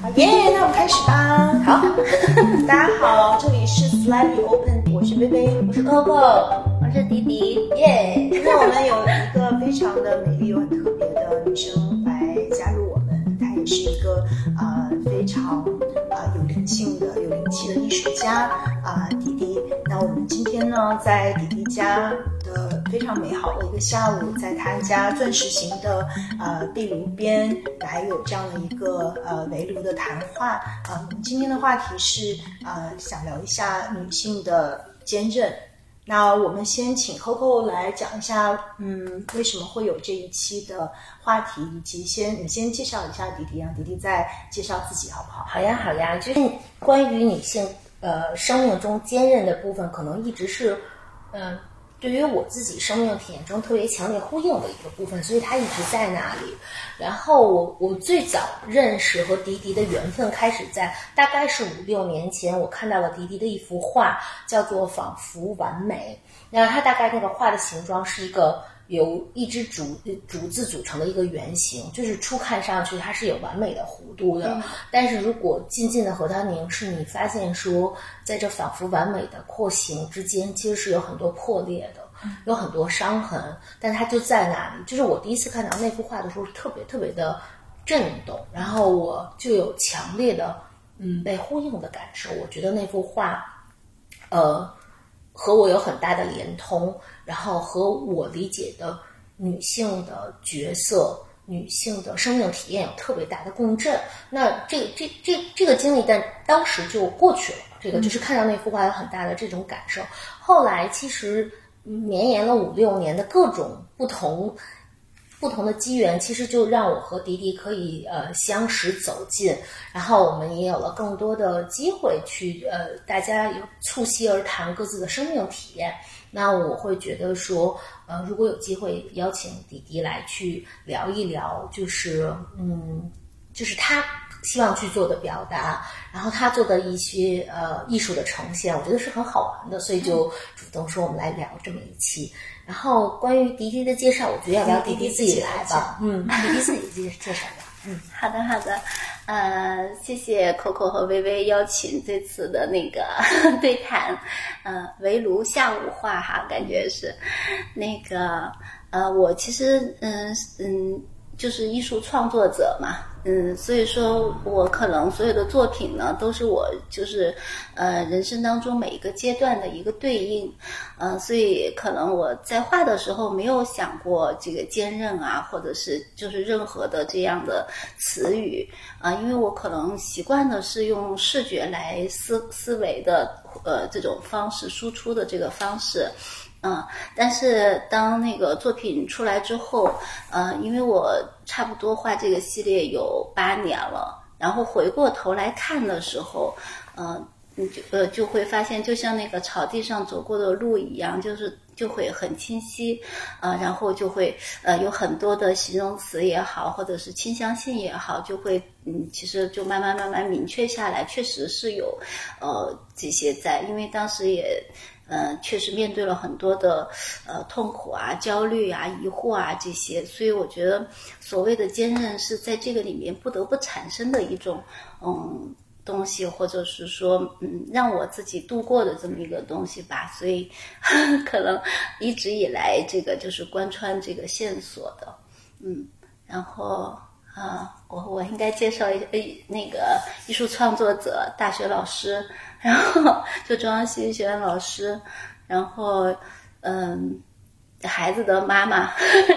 好耶，那我们开始吧。好，大家好，这里是 Slightly Open，我是薇薇，我是 Coco，我是迪迪，耶。今天我们有一个非常的美丽又很特别的女生来加入我们，她也是一个呃非常啊有灵性的、有灵气的艺术家啊，迪迪。那我们今天呢，在迪迪家。呃非常美好的一个下午，在他家钻石型的呃壁炉边来有这样的一个呃围炉的谈话啊。我们今天的话题是呃想聊一下女性的坚韧。那我们先请 Coco 来讲一下，嗯，为什么会有这一期的话题，以及先你先介绍一下迪迪，让迪迪再介绍自己好不好？好呀，好呀，就是关于女性呃生命中坚韧的部分，可能一直是嗯。对于我自己生命体验中特别强烈呼应的一个部分，所以它一直在那里。然后我我最早认识和迪迪的缘分开始在大概是五六年前，我看到了迪迪的一幅画，叫做《仿佛完美》。那它大概那个画的形状是一个。由一只竹竹子组成的一个圆形，就是初看上去它是有完美的弧度的，但是如果静静的和它凝视，你发现说，在这仿佛完美的廓形之间，其实是有很多破裂的，有很多伤痕，但它就在那里。就是我第一次看到那幅画的时候，特别特别的震动，然后我就有强烈的嗯被呼应的感受。我觉得那幅画，呃。和我有很大的连通，然后和我理解的女性的角色、女性的生命体验有特别大的共振。那这这这这个经历，但当时就过去了。这个就是看到那幅画有很大的这种感受。后来其实绵延了五六年的各种不同。不同的机缘，其实就让我和迪迪可以呃相识走近，然后我们也有了更多的机会去呃大家有促膝而谈各自的生命体验。那我会觉得说，呃，如果有机会邀请迪迪来去聊一聊，就是嗯，就是他希望去做的表达，然后他做的一些呃艺术的呈现，我觉得是很好玩的，所以就主动说我们来聊这么一期。然后关于迪迪的介绍，我觉得要不要迪迪自己来吧？嗯，迪迪自己介介绍吧。嗯，好的好的，呃，谢谢 Coco 和微微邀请这次的那个 对谈，呃，围炉下午话哈，感觉是那个呃，我其实嗯嗯。就是艺术创作者嘛，嗯，所以说我可能所有的作品呢，都是我就是呃人生当中每一个阶段的一个对应，嗯，所以可能我在画的时候没有想过这个坚韧啊，或者是就是任何的这样的词语啊，因为我可能习惯的是用视觉来思思维的，呃，这种方式输出的这个方式。嗯，但是当那个作品出来之后，呃，因为我差不多画这个系列有八年了，然后回过头来看的时候，嗯，你就呃就会发现，就像那个草地上走过的路一样，就是就会很清晰，啊，然后就会呃有很多的形容词也好，或者是倾向性也好，就会嗯，其实就慢慢慢慢明确下来，确实是有呃这些在，因为当时也。嗯，确实面对了很多的呃痛苦啊、焦虑啊、疑惑啊这些，所以我觉得所谓的坚韧是在这个里面不得不产生的一种嗯东西，或者是说嗯让我自己度过的这么一个东西吧。所以 可能一直以来这个就是贯穿这个线索的，嗯，然后啊，我我应该介绍一下那个艺术创作者、大学老师。然后就中央戏剧学院老师，然后嗯，孩子的妈妈，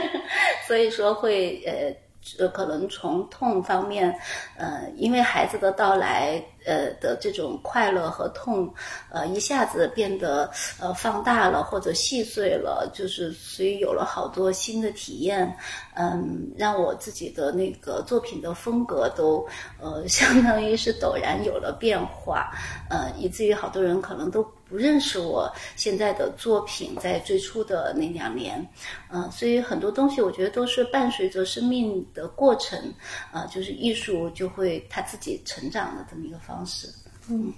所以说会呃。呃，可能从痛方面，呃，因为孩子的到来，呃的这种快乐和痛，呃，一下子变得呃放大了或者细碎了，就是所以有了好多新的体验，嗯，让我自己的那个作品的风格都呃相当于是陡然有了变化，呃，以至于好多人可能都。不认识我现在的作品，在最初的那两年，嗯，所以很多东西我觉得都是伴随着生命的过程，啊，就是艺术就会他自己成长的这么一个方式。嗯，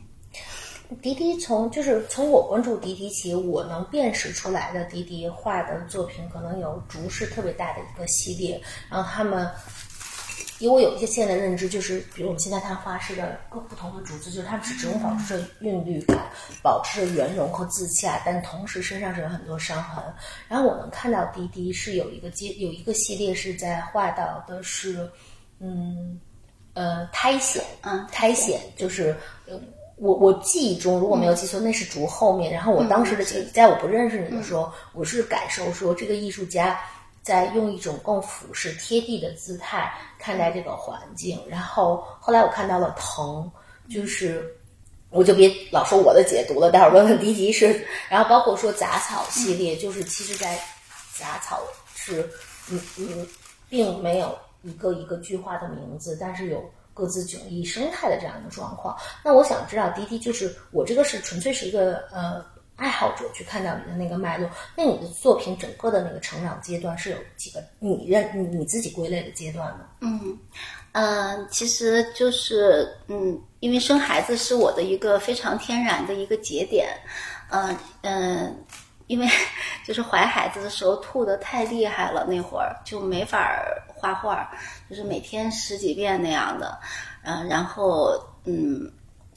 迪迪从就是从我关注迪迪起，我能辨识出来的迪迪画的作品，可能有竹是特别大的一个系列，然后他们。以我有一些现在的认知，就是比如我们现在看画室的各不同的竹子，就是它们是始终保持着韵律感，保持着圆融和自洽，但同时身上是有很多伤痕。然后我能看到滴滴是有一个阶有一个系列是在画到的是，嗯呃苔藓，嗯苔藓就是呃我我记忆中如果没有记错，那是竹后面。然后我当时的记忆，在我不认识你的时候，我是感受说这个艺术家在用一种更俯视、贴地的姿态看待这个环境。然后后来我看到了藤，就是我就别老说我的解读了，待会儿问问迪迪是。然后包括说杂草系列，就是其实在杂草是嗯嗯，并没有一个一个句话的名字，但是有各自迥异生态的这样一个状况。那我想知道，迪迪就是我这个是纯粹是一个呃爱好者去看到你的那个脉络。那你的作品整个的那个成长阶段是有几个你认你你自己归类的阶段呢？嗯，呃，其实就是嗯，因为生孩子是我的一个非常天然的一个节点，嗯、嗯、因为就是怀孩子的时候吐的太厉害了，那会儿就没法画画，就是每天十几遍那样的，嗯、然后嗯。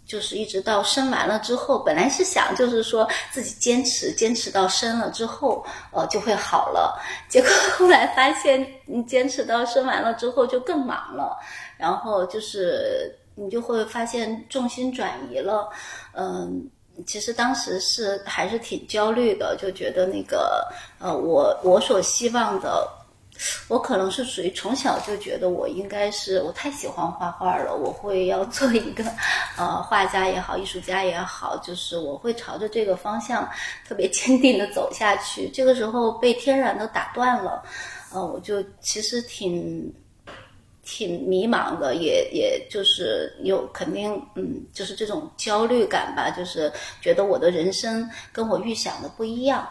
就是一直到生完了之后，本来是想就是说自己坚持坚持到生了之后，呃就会好了。结果后来发现，你坚持到生完了之后就更忙了，然后就是你就会发现重心转移了。嗯，其实当时是还是挺焦虑的，就觉得那个呃，我我所希望的。我可能是属于从小就觉得我应该是我太喜欢画画了，我会要做一个呃画家也好，艺术家也好，就是我会朝着这个方向特别坚定的走下去。这个时候被天然的打断了，呃，我就其实挺挺迷茫的，也也就是有肯定嗯，就是这种焦虑感吧，就是觉得我的人生跟我预想的不一样，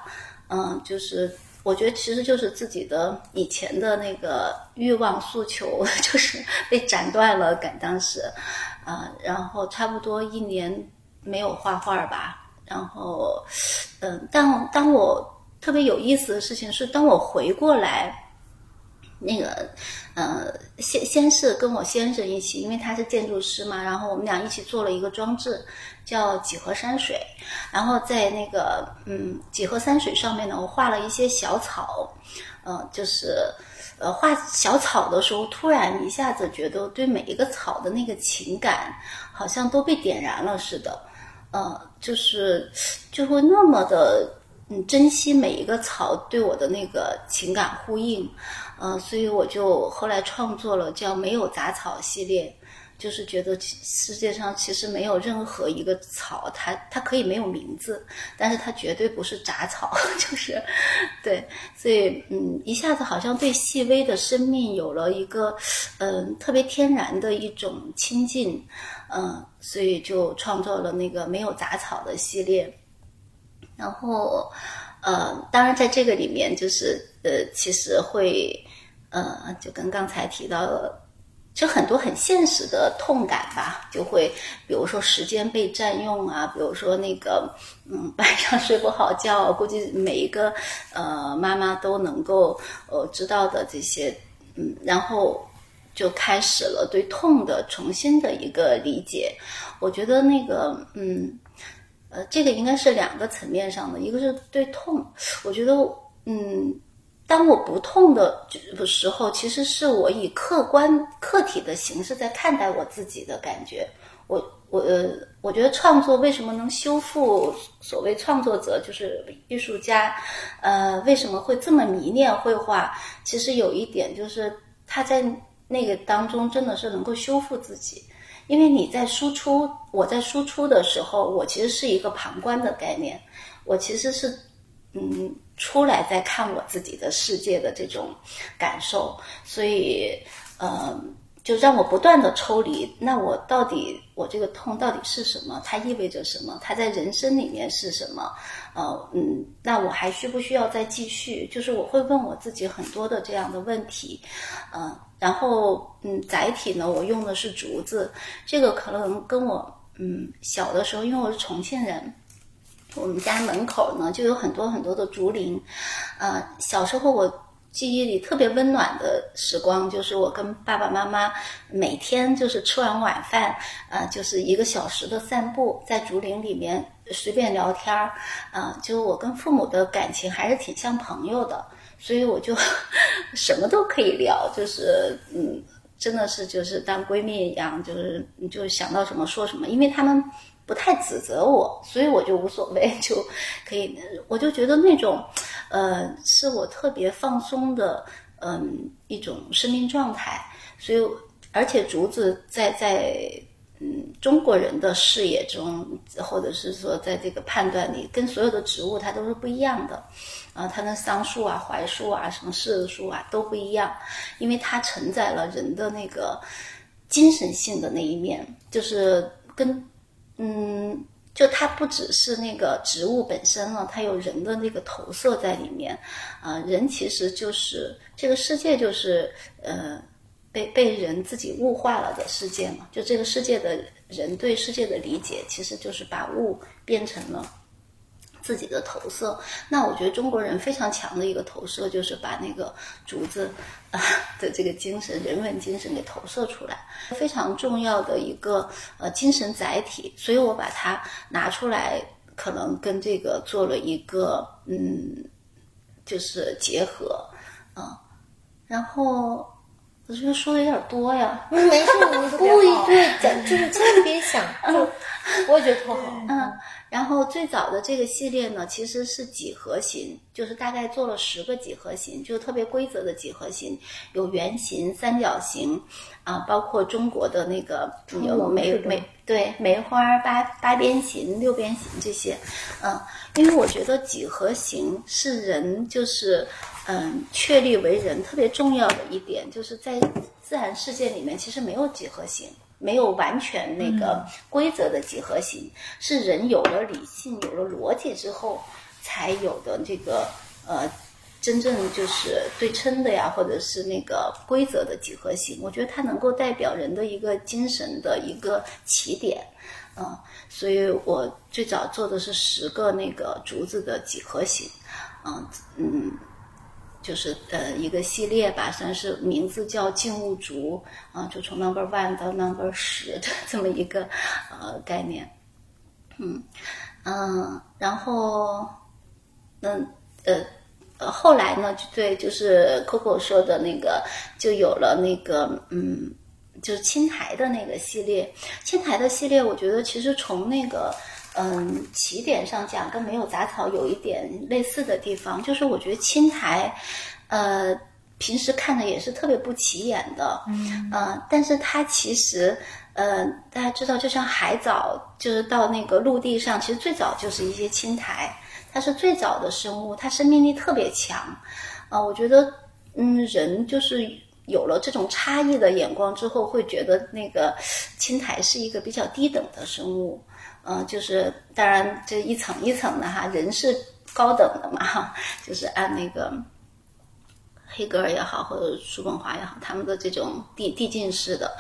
嗯，就是。我觉得其实就是自己的以前的那个欲望诉求，就是被斩断了。感当时，啊、然后差不多一年没有画画吧。然后，嗯、但当我特别有意思的事情是，当我回过来，那个，呃，先先是跟我先生一起，因为他是建筑师嘛，然后我们俩一起做了一个装置，叫几何山水。然后在那个嗯几何山水上面呢，我画了一些小草，呃，就是呃画小草的时候，突然一下子觉得对每一个草的那个情感，好像都被点燃了似的，呃，就是就会那么的嗯珍惜每一个草对我的那个情感呼应，呃，所以我就后来创作了叫“没有杂草”系列。就是觉得世界上其实没有任何一个草，它它可以没有名字，但是它绝对不是杂草，就是对，所以嗯，一下子好像对细微的生命有了一个嗯特别天然的一种亲近，嗯，所以就创作了那个没有杂草的系列，然后呃，当然在这个里面就是呃，其实会呃，就跟刚才提到的。就很多很现实的痛感吧，就会比如说时间被占用啊，比如说那个嗯晚上睡不好觉，估计每一个呃妈妈都能够呃知道的这些嗯，然后就开始了对痛的重新的一个理解。我觉得那个嗯呃这个应该是两个层面上的，一个是对痛，我觉得嗯。当我不痛的的时候，其实是我以客观客体的形式在看待我自己的感觉。我我呃，我觉得创作为什么能修复？所谓创作者就是艺术家，呃，为什么会这么迷恋绘画？其实有一点就是他在那个当中真的是能够修复自己，因为你在输出，我在输出的时候，我其实是一个旁观的概念，我其实是嗯。出来再看我自己的世界的这种感受，所以呃，就让我不断的抽离。那我到底我这个痛到底是什么？它意味着什么？它在人生里面是什么？呃嗯，那我还需不需要再继续？就是我会问我自己很多的这样的问题，嗯、呃，然后嗯，载体呢，我用的是竹子，这个可能跟我嗯小的时候，因为我是重庆人。我们家门口呢就有很多很多的竹林，呃，小时候我记忆里特别温暖的时光，就是我跟爸爸妈妈每天就是吃完晚饭，呃，就是一个小时的散步，在竹林里面随便聊天儿，啊、就我跟父母的感情还是挺像朋友的，所以我就 什么都可以聊，就是嗯。真的是就是当闺蜜一样，就是你就想到什么说什么，因为他们不太指责我，所以我就无所谓，就可以，我就觉得那种，呃，是我特别放松的，嗯，一种生命状态。所以，而且竹子在在嗯中国人的视野中，或者是说在这个判断里，跟所有的植物它都是不一样的。啊，它跟桑树啊、槐树啊、什么柿子树啊都不一样，因为它承载了人的那个精神性的那一面，就是跟嗯，就它不只是那个植物本身了，它有人的那个投射在里面。啊、人其实就是这个世界，就是呃被被人自己物化了的世界嘛。就这个世界的人对世界的理解，其实就是把物变成了。自己的投射，那我觉得中国人非常强的一个投射，就是把那个竹子啊、的这个精神、人文精神给投射出来，非常重要的一个呃精神载体。所以我把它拿出来，可能跟这个做了一个嗯，就是结合，嗯，然后我觉得说的有点多呀，嗯，没事，你故意对讲，就是千万别想，就 我也觉得特好。嗯，然后最早的这个系列呢，其实是几何形，就是大概做了十个几何形，就特别规则的几何形，有圆形、三角形，啊，包括中国的那个有梅梅对梅花八八边形、六边形这些，嗯，因为我觉得几何形是人就是嗯确立为人特别重要的一点，就是在自然世界里面其实没有几何形。没有完全那个规则的几何形，是人有了理性、有了逻辑之后才有的这个呃真正就是对称的呀，或者是那个规则的几何形。我觉得它能够代表人的一个精神的一个起点，嗯、所以我最早做的是十个那个竹子的几何形，嗯嗯。就是呃一个系列吧，算是名字叫静物竹啊、就从 number one 到 number 十的这么一个呃概念，嗯嗯，然后嗯呃呃后来呢，就对，就是 Coco 说的那个，就有了那个嗯，就是青苔的那个系列，青苔的系列，我觉得其实从那个。嗯，起点上讲跟没有杂草有一点类似的地方，就是我觉得青苔，呃，平时看的也是特别不起眼的，嗯，呃，但是它其实，呃，大家知道，就像海藻，就是到那个陆地上，其实最早就是一些青苔，它是最早的生物，它生命力特别强，啊、我觉得，嗯，人就是。有了这种差异的眼光之后，会觉得那个青苔是一个比较低等的生物，嗯、就是当然这一层一层的哈，人是高等的嘛哈，就是按那个黑格尔也好，或者叔本华也好，他们的这种递递进式的，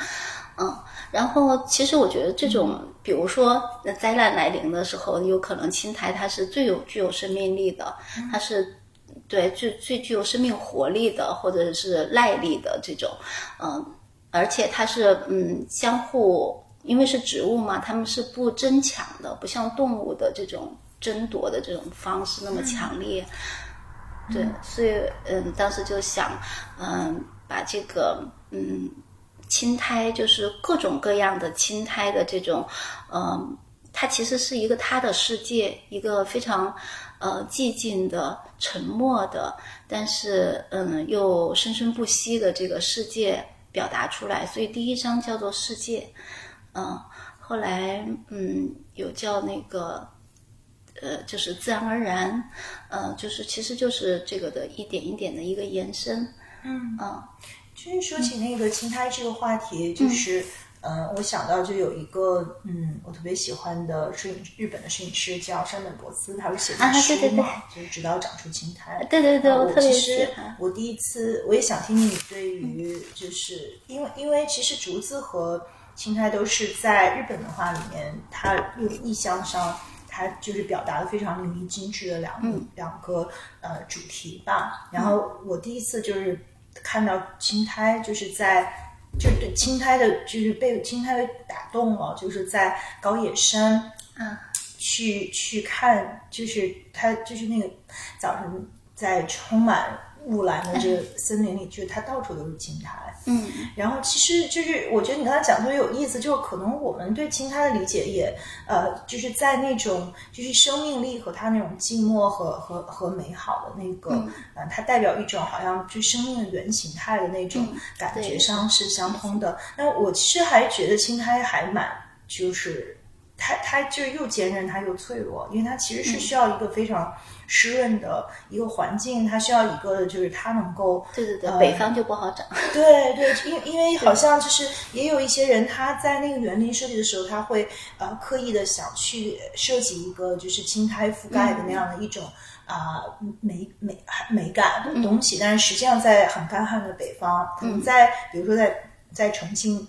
嗯，然后其实我觉得这种，比如说灾难来临的时候，有可能青苔它是最有具有生命力的，它是。对，最最具有生命活力的，或者是耐力的这种，嗯，而且它是嗯相互，因为是植物嘛，它们是不争抢的，不像动物的这种争夺的这种方式那么强烈。对，所以嗯，当时就想，嗯，把这个嗯青苔，就是各种各样的青苔的这种，嗯，它其实是一个它的世界，一个非常呃寂静的、沉默的，但是嗯又生生不息的这个世界表达出来。所以第一章叫做世界，嗯，后来嗯有叫那个。呃，就是自然而然，呃，就是其实就是这个的一点一点的一个延伸，嗯嗯就是说起那个青苔这个话题，就是。嗯，我想到就有一个，嗯，我特别喜欢的摄影日本的摄影师叫山本博司，他会写啊过书对对对嘛，就是直到长出青苔。对对对，呃我特别其实喜欢。我第一次，我也想听听你对于，就是因为因为其实竹子和青苔都是在日本文化里面，它用意象上，它就是表达的非常淋漓尽致的两个、两个呃主题吧。然后我第一次就是看到青苔，就是在就对青苔的，就是被青苔打动了，就是在高野山嗯。去去看，就是它就是那个早晨在充满雾岚的这个森林里，就是它到处都是青苔。嗯然后其实就是我觉得你刚才讲特别有意思，就是可能我们对青苔的理解也呃，就是在那种就是生命力和它那种寂寞和和和美好的那个，嗯呃，它代表一种好像就生命的原形态的那种嗯感觉上是相通的。那我其实还觉得青苔还蛮就是。它它就是又坚韧，它又脆弱，因为它其实是需要一个非常湿润的一个环境，它需要一个就是它能够对对对，呃北方就不好长。对对，因因为好像就是也有一些人他在那个园林设计的时候，他会呃刻意的想去设计一个就是青苔覆盖的那样的一种啊、美美美感的东西，但是实际上在很干旱的北方，可能在比如说在在重庆。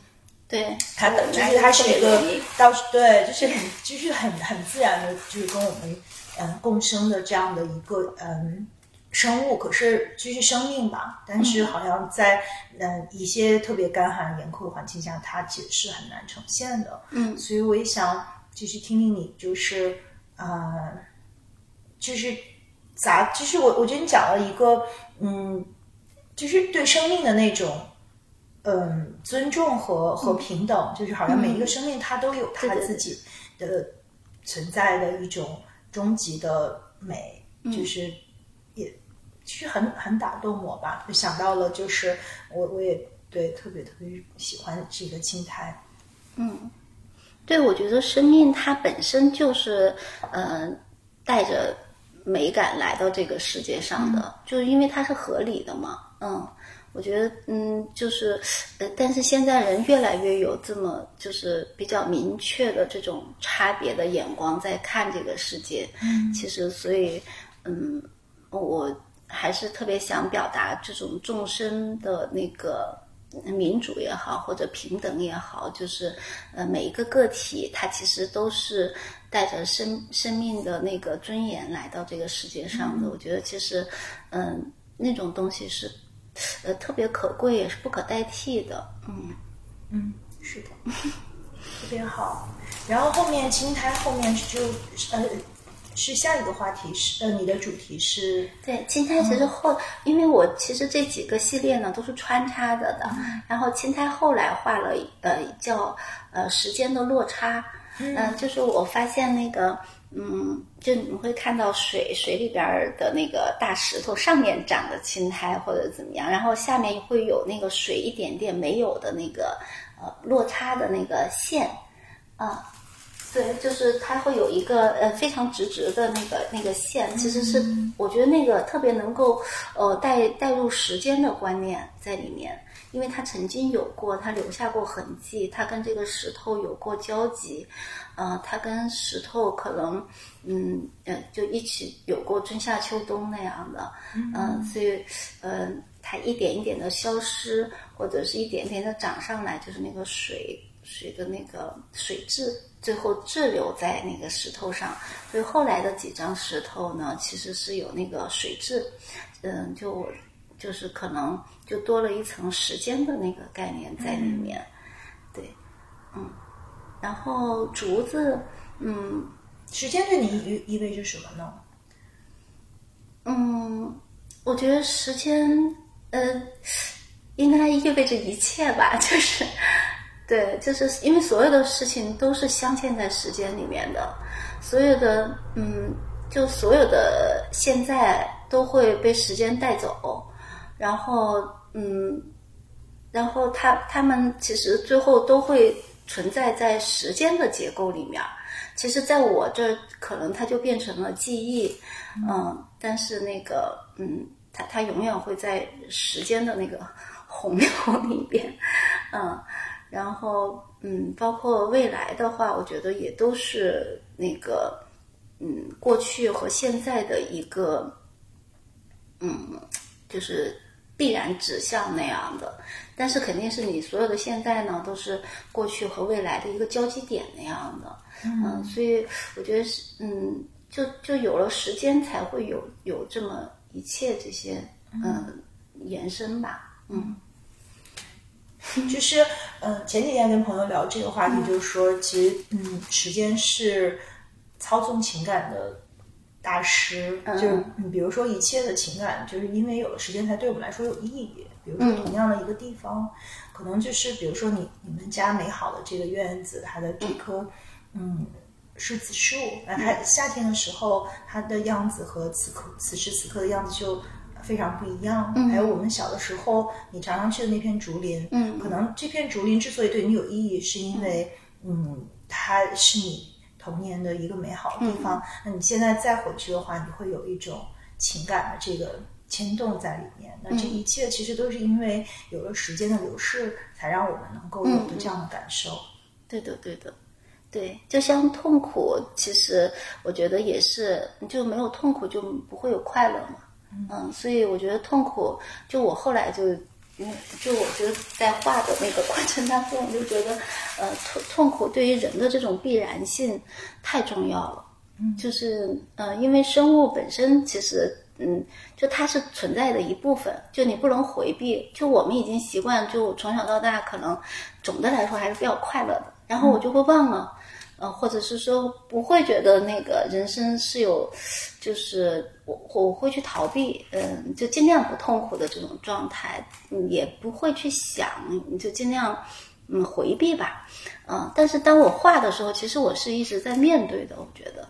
对，它的就是它是一个特别容易到对，就是很就是很很自然的，就是跟我们嗯共生的这样的一个嗯生物，可是就是生命吧，但是好像在嗯一些特别干旱严酷的环境下，它其实是很难呈现的。嗯所以我也想继续听听你，就是呃，就是咋，就是我我觉得你讲了一个嗯，就是对生命的那种。嗯，尊重和和平等，就是好像每一个生命它都有它自己的存在的一种终极的美，就是也其实很很打动我吧。就想到了，就是我我也对特别特别喜欢这个青苔。嗯对，我觉得生命它本身就是，呃，带着美感来到这个世界上的，就是因为它是合理的嘛。嗯，我觉得，嗯，就是，呃，但是现在人越来越有这么就是比较明确的这种差别的眼光在看这个世界。嗯，其实，所以，嗯，我还是特别想表达这种众生的那个民主也好，或者平等也好，就是呃每一个个体，它其实都是带着生生命的那个尊严来到这个世界上的。我觉得其实，嗯、那种东西是呃特别可贵，也是不可代替的。嗯，嗯，是的，特别好。然后后面青苔后面就呃是下一个话题是呃你的主题是对，青苔其实后，因为我其实这几个系列呢都是穿插着的，然后青苔后来画了呃叫呃时间的落差，嗯、就是我发现那个。嗯，就你们会看到水水里边儿的那个大石头上面长的青苔或者怎么样，然后下面会有那个水一点点没有的那个呃落差的那个线，啊、对，就是它会有一个呃非常直直的那个那个线，其实是我觉得那个特别能够呃带带入时间的观念在里面，因为它曾经有过，它留下过痕迹，它跟这个石头有过交集，呃，它跟石头可能嗯呃就一起有过春夏秋冬那样的，嗯、所以呃它一点一点的消失，或者是一点点的长上来，就是那个水水的那个水质，最后滞留在那个石头上。所以后来的几张石头呢，其实是有那个水质，嗯，就就是可能就多了一层时间的那个概念在里面。对，嗯，然后竹子，嗯时间对你意意味着什么呢？嗯，我觉得时间，呃，应该意味着一切吧，就是。对，就是因为所有的事情都是镶嵌在时间里面的，所有的嗯，就所有的现在都会被时间带走，然后嗯，然后他他们其实最后都会存在在时间的结构里面。其实，在我这儿可能它就变成了记忆，嗯，但是那个嗯，它它永远会在时间的那个洪流里边，嗯。然后，嗯，包括未来的话，我觉得也都是那个，嗯，过去和现在的一个，嗯，就是必然指向那样的，但是肯定是你所有的现在呢，都是过去和未来的一个交集点那样的。嗯，所以我觉得是，嗯，就就有了时间，才会有有这么一切这些嗯延伸吧。嗯，就是嗯，前几天跟朋友聊这个话题，就是说，其实嗯，时间是操纵情感的。大师就是，比如说一切的情感，就是因为有了时间才对我们来说有意义。比如说同样的一个地方，可能就是比如说你你们家美好的这个院子，它的这棵嗯柿子树，那它夏天的时候它的样子和此刻此时此刻的样子就非常不一样。还有我们小的时候，你常常去的那片竹林，嗯，可能这片竹林之所以对你有意义，是因为嗯它是你。童年的一个美好的地方，那你现在再回去的话，你会有一种情感的这个牵动在里面。那这一切其实都是因为有了时间的流逝，才让我们能够有的这样的感受。对的，对的，对。就像痛苦，其实我觉得也是，就没有痛苦就不会有快乐嘛。嗯，所以我觉得痛苦，就我后来就。嗯，就我觉得在画的那个过程当中，我就觉得，呃，痛痛苦对于人的这种必然性太重要了。嗯，就是呃，因为生物本身其实，嗯，就它是存在的一部分，就你不能回避。就我们已经习惯，就从小到大，可能总的来说还是比较快乐的，然后我就会忘了。呃，或者是说不会觉得那个人生是有，就是我我会去逃避，嗯，就尽量不痛苦的这种状态，也不会去想，就尽量嗯回避吧，嗯，但是当我画的时候，其实我是一直在面对的，我觉得，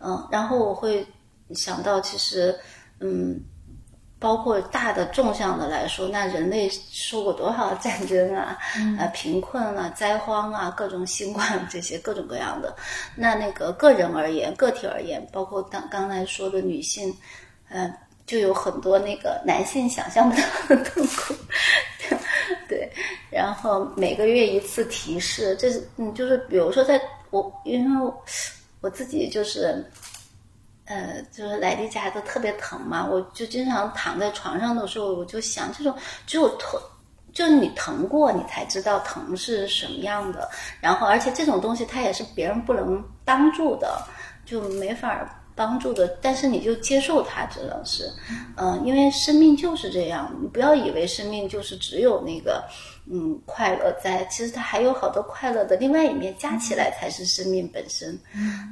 嗯，然后我会想到，其实，嗯。包括大的纵向的来说，那人类受过多少战争啊，呃，贫困啊，灾荒啊，各种新冠这些各种各样的。那那个个人而言，个体而言，包括刚刚才说的女性，呃，就有很多那个男性想象不到的痛苦。对，然后每个月一次提示，这是嗯，就是比如说在我，因为我自己就是。呃，就是来例假都特别疼嘛，我就经常躺在床上的时候，我就想，这种只有疼，就是你疼过，你才知道疼是什么样的。然后，而且这种东西它也是别人不能帮助的，就没法帮助的。但是你就接受它，只能是，嗯，因为生命就是这样，你不要以为生命就是只有那个。嗯，快乐在，其实它还有好多快乐的另外一面，加起来才是生命本身。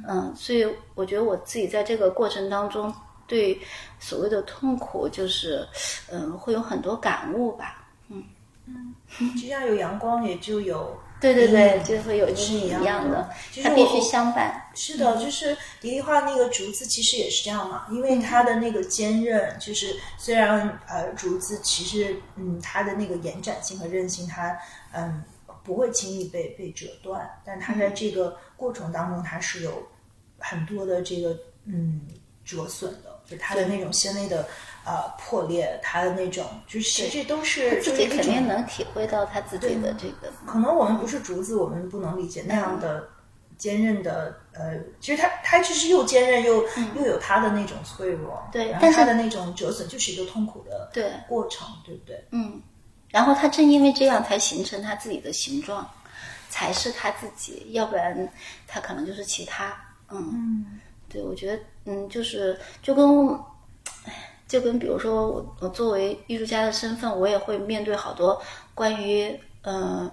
嗯，所以我觉得我自己在这个过程当中，对所谓的痛苦，就是嗯，会有很多感悟吧。嗯嗯，只要有阳光，也就有。对对对，就会有是一样的，它必须相伴。是的，就是迪丽画那个竹子，其实也是这样嘛。因为它的那个坚韧，就是虽然呃竹子其实嗯它的那个延展性和韧性，它嗯不会轻易被被折断，但它在这个过程当中，它是有很多的这个嗯折损的，就它的那种纤维的。呃，破裂，他的那种，就是这都是自己肯定能体会到他自己的这个。可能我们不是竹子，我们不能理解那样的坚韧的。呃，其实他他其实又坚韧又又有他的那种脆弱，对，但是他的那种折损就是一个痛苦的对过程，对不对？嗯，然后他正因为这样才形成他自己的形状，才是他自己，要不然他可能就是其他。嗯，对，我觉得，嗯，就是就跟。就跟比如说我我作为艺术家的身份，我也会面对好多关于嗯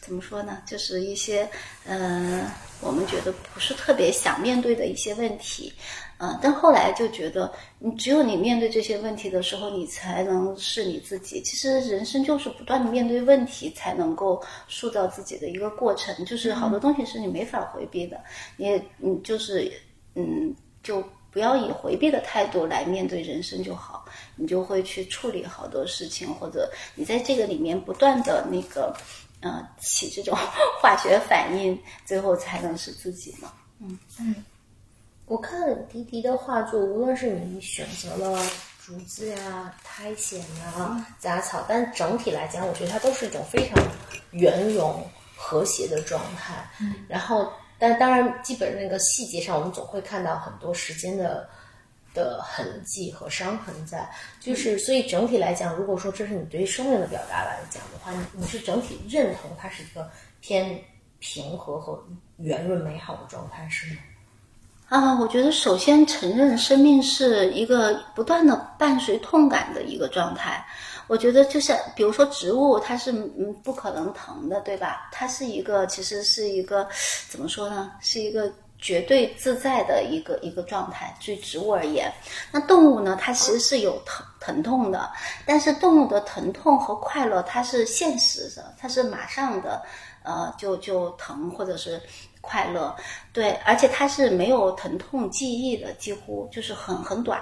怎么说呢，就是一些嗯我们觉得不是特别想面对的一些问题，嗯，但后来就觉得，你只有你面对这些问题的时候，你才能是你自己。其实人生就是不断的面对问题，才能够塑造自己的一个过程。就是好多东西是你没法回避的，你你就是嗯就。不要以回避的态度来面对人生就好，你就会去处理好多事情，或者你在这个里面不断的那个，呃，起这种 化学反应，最后才能是自己嘛。嗯嗯，我看迪迪的画作，无论是你选择了竹子呀、苔藓呀、杂草，但整体来讲，我觉得它都是一种非常圆融、和谐的状态。嗯，然后。但当然，基本那个细节上，我们总会看到很多时间的的痕迹和伤痕在，就是所以整体来讲，如果说这是你对于生命的表达来讲的话，你你是整体认同它是一个偏平和和圆润美好的状态，是吗？啊，我觉得首先承认生命是一个不断的伴随痛感的一个状态。我觉得就像比如说植物，它是嗯不可能疼的，对吧？它是一个其实是一个怎么说呢？是一个绝对自在的一个一个状态。对植物而言，那动物呢？它其实是有疼疼痛的，但是动物的疼痛和快乐它是现实的，它是马上的，呃，就就疼或者是。快乐，对，而且它是没有疼痛记忆的，几乎就是很很短。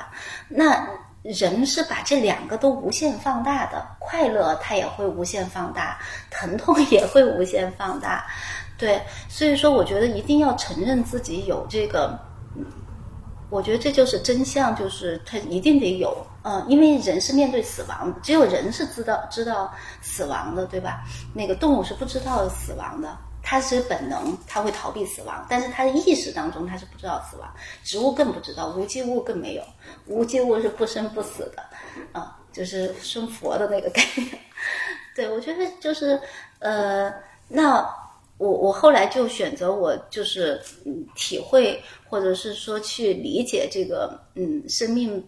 那人是把这两个都无限放大的，快乐它也会无限放大，疼痛也会无限放大，对。所以说，我觉得一定要承认自己有这个，我觉得这就是真相，就是它一定得有，嗯，因为人是面对死亡，只有人是知道知道死亡的，对吧？那个动物是不知道死亡的。它是本能，它会逃避死亡，但是它的意识当中它是不知道死亡。植物更不知道，无机物更没有，无机物是不生不死的，啊，就是生佛的那个概念。对，我觉得就是，呃，那我我后来就选择我就是嗯体会，或者是说去理解这个嗯生命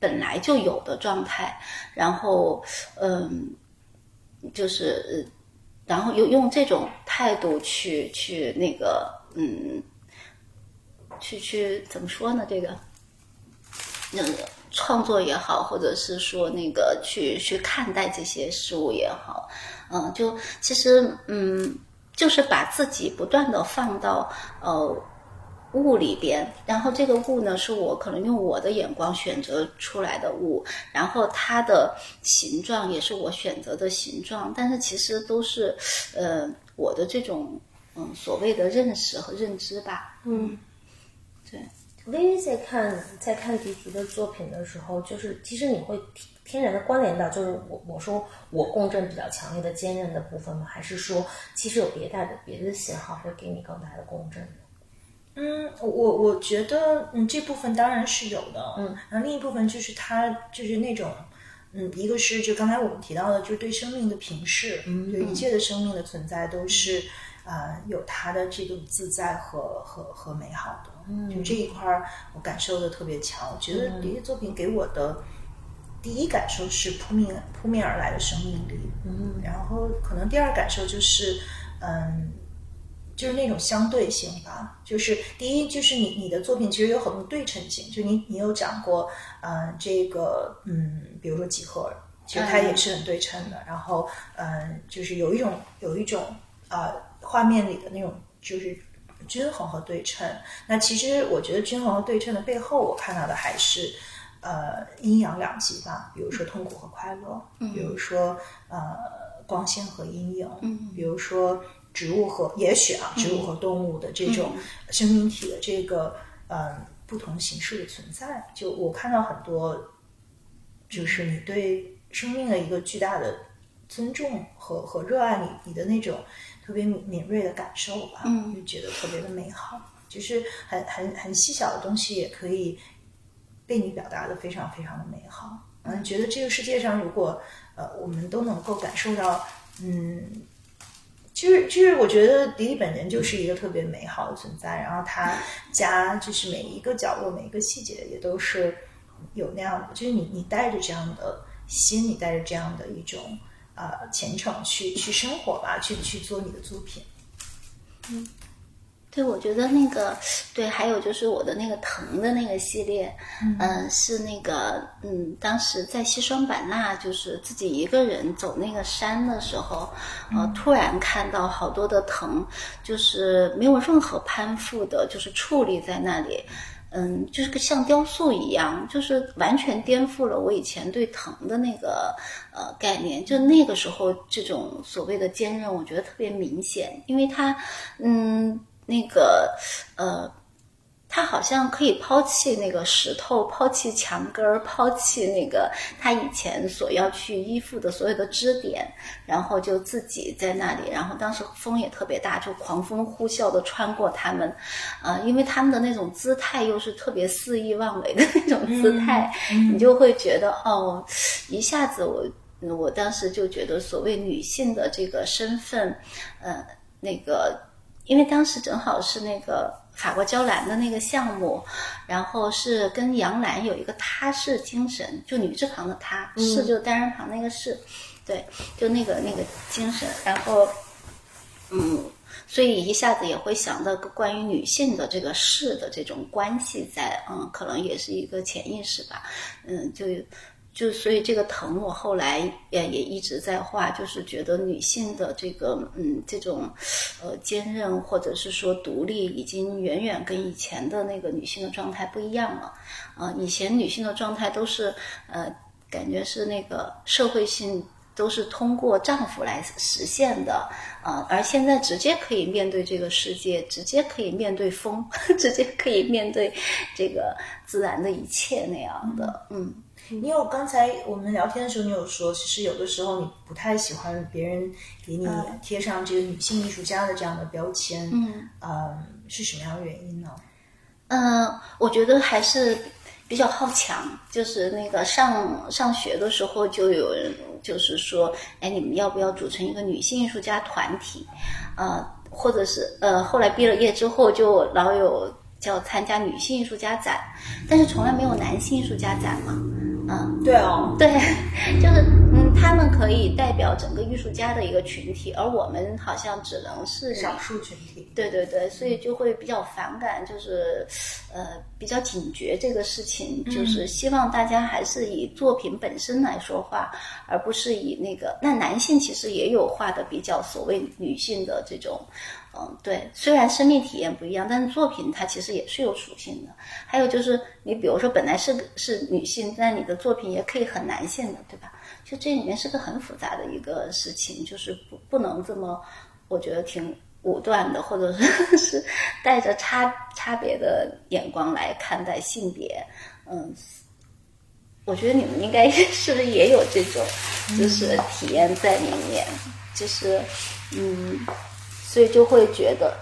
本来就有的状态，然后嗯，就是。然后用用这种态度去去那个嗯，去去怎么说呢？这个那个创作也好，或者是说那个去去看待这些事物也好，嗯，就其实嗯，就是把自己不断的放到呃。物里边，然后这个物呢，是我可能用我的眼光选择出来的物，然后它的形状也是我选择的形状，但是其实都是，呃，我的这种嗯所谓的认识和认知吧。嗯，对。微微在看在看迪迪的作品的时候，就是其实你会天然的关联到，就是我我说我共振比较强烈的坚韧的部分吗？还是说其实有别的别的信号会给你更大的共振？嗯，我我觉得，嗯，这部分当然是有的，嗯，然后另一部分就是他就是那种，嗯，一个是就刚才我们提到的，就是对生命的平视，嗯，就一切的生命的存在都是，呃，有它的这种自在和和和美好的，嗯，就这一块儿我感受的特别强，我觉得这些作品给我的第一感受是扑面扑面而来的生命力，嗯，然后可能第二感受就是，嗯。就是那种相对性吧，就是第一，就是你你的作品其实有很多对称性，就你你有讲过，嗯，这个嗯，比如说几何，其实它也是很对称的，然后嗯，就是有一种有一种啊画面里的那种就是均衡和对称。那其实我觉得均衡和对称的背后，我看到的还是呃阴阳两极吧，比如说痛苦和快乐，比如说呃光线和阴影，比如说。植物和也许啊，植物和动物的这种生命体的这个嗯不同形式的存在，就我看到很多，就是你对生命的一个巨大的尊重和和热爱，你你的那种特别敏敏锐的感受吧，就觉得特别的美好，就是很很很细小的东西也可以被你表达的非常非常的美好。嗯，觉得这个世界上如果呃我们都能够感受到嗯。其实，其实我觉得迪迪本人就是一个特别美好的存在，然后他家就是每一个角落、每一个细节也都是有那样的，就是你你带着这样的心，你带着这样的一种呃虔诚去去生活吧，去去做你的作品，嗯。对，我觉得那个对，还有就是我的那个藤的那个系列，嗯，是那个嗯，当时在西双版纳，就是自己一个人走那个山的时候，呃，突然看到好多的藤，就是没有任何攀附的，就是矗立在那里，嗯，就是个像雕塑一样，就是完全颠覆了我以前对藤的那个呃概念。就那个时候，这种所谓的坚韧，我觉得特别明显，因为它，嗯。那个，呃，他好像可以抛弃那个石头，抛弃墙根儿，抛弃那个他以前所要去依附的所有的支点，然后就自己在那里。然后当时风也特别大，就狂风呼啸的穿过他们，呃，因为他们的那种姿态又是特别肆意妄为的那种姿态，你就会觉得哦，一下子我我当时就觉得所谓女性的这个身份，呃，那个因为当时正好是那个。法国娇兰的那个项目，然后是跟杨澜有一个他是精神，就女字旁的他，是就单人旁那个是，对，就那个那个精神，然后，嗯，所以一下子也会想到关于女性的这个事的这种关系在，嗯，可能也是一个潜意识吧，嗯，就。就所以这个藤，我后来也也一直在画，就是觉得女性的这个嗯这种，呃坚韧或者是说独立，已经远远跟以前的那个女性的状态不一样了。啊，以前女性的状态都是呃感觉是那个社会性都是通过丈夫来实现的，啊，而现在直接可以面对这个世界，直接可以面对风，直接可以面对这个自然的一切那样的，嗯。因为刚才我们聊天的时候，你有说，其实有的时候你不太喜欢别人给你贴上这个女性艺术家的这样的标签，嗯，呃，是什么样的原因呢？嗯，我觉得还是比较好强，就是那个上上学的时候就有人就是说，哎，你们要不要组成一个女性艺术家团体？呃，或者是呃，后来毕了业之后就老有叫参加女性艺术家展，但是从来没有男性艺术家展嘛。嗯，对哦，对，就是嗯，他们可以代表整个艺术家的一个群体，而我们好像只能是少数群体。对对对，所以就会比较反感，就是呃比较警觉这个事情，就是希望大家还是以作品本身来说话，而不是以那个。那男性其实也有画的比较所谓女性的这种。嗯，对，虽然生命体验不一样，但是作品它其实也是有属性的。还有就是，你比如说本来是是女性，但你的作品也可以很男性的，对吧？就这里面是个很复杂的一个事情，就是不不能这么，我觉得挺武断的，或者是 是带着差差别的眼光来看待性别。嗯，我觉得你们应该 是不是也有这种就是体验在里面？就是嗯。所以就会觉得，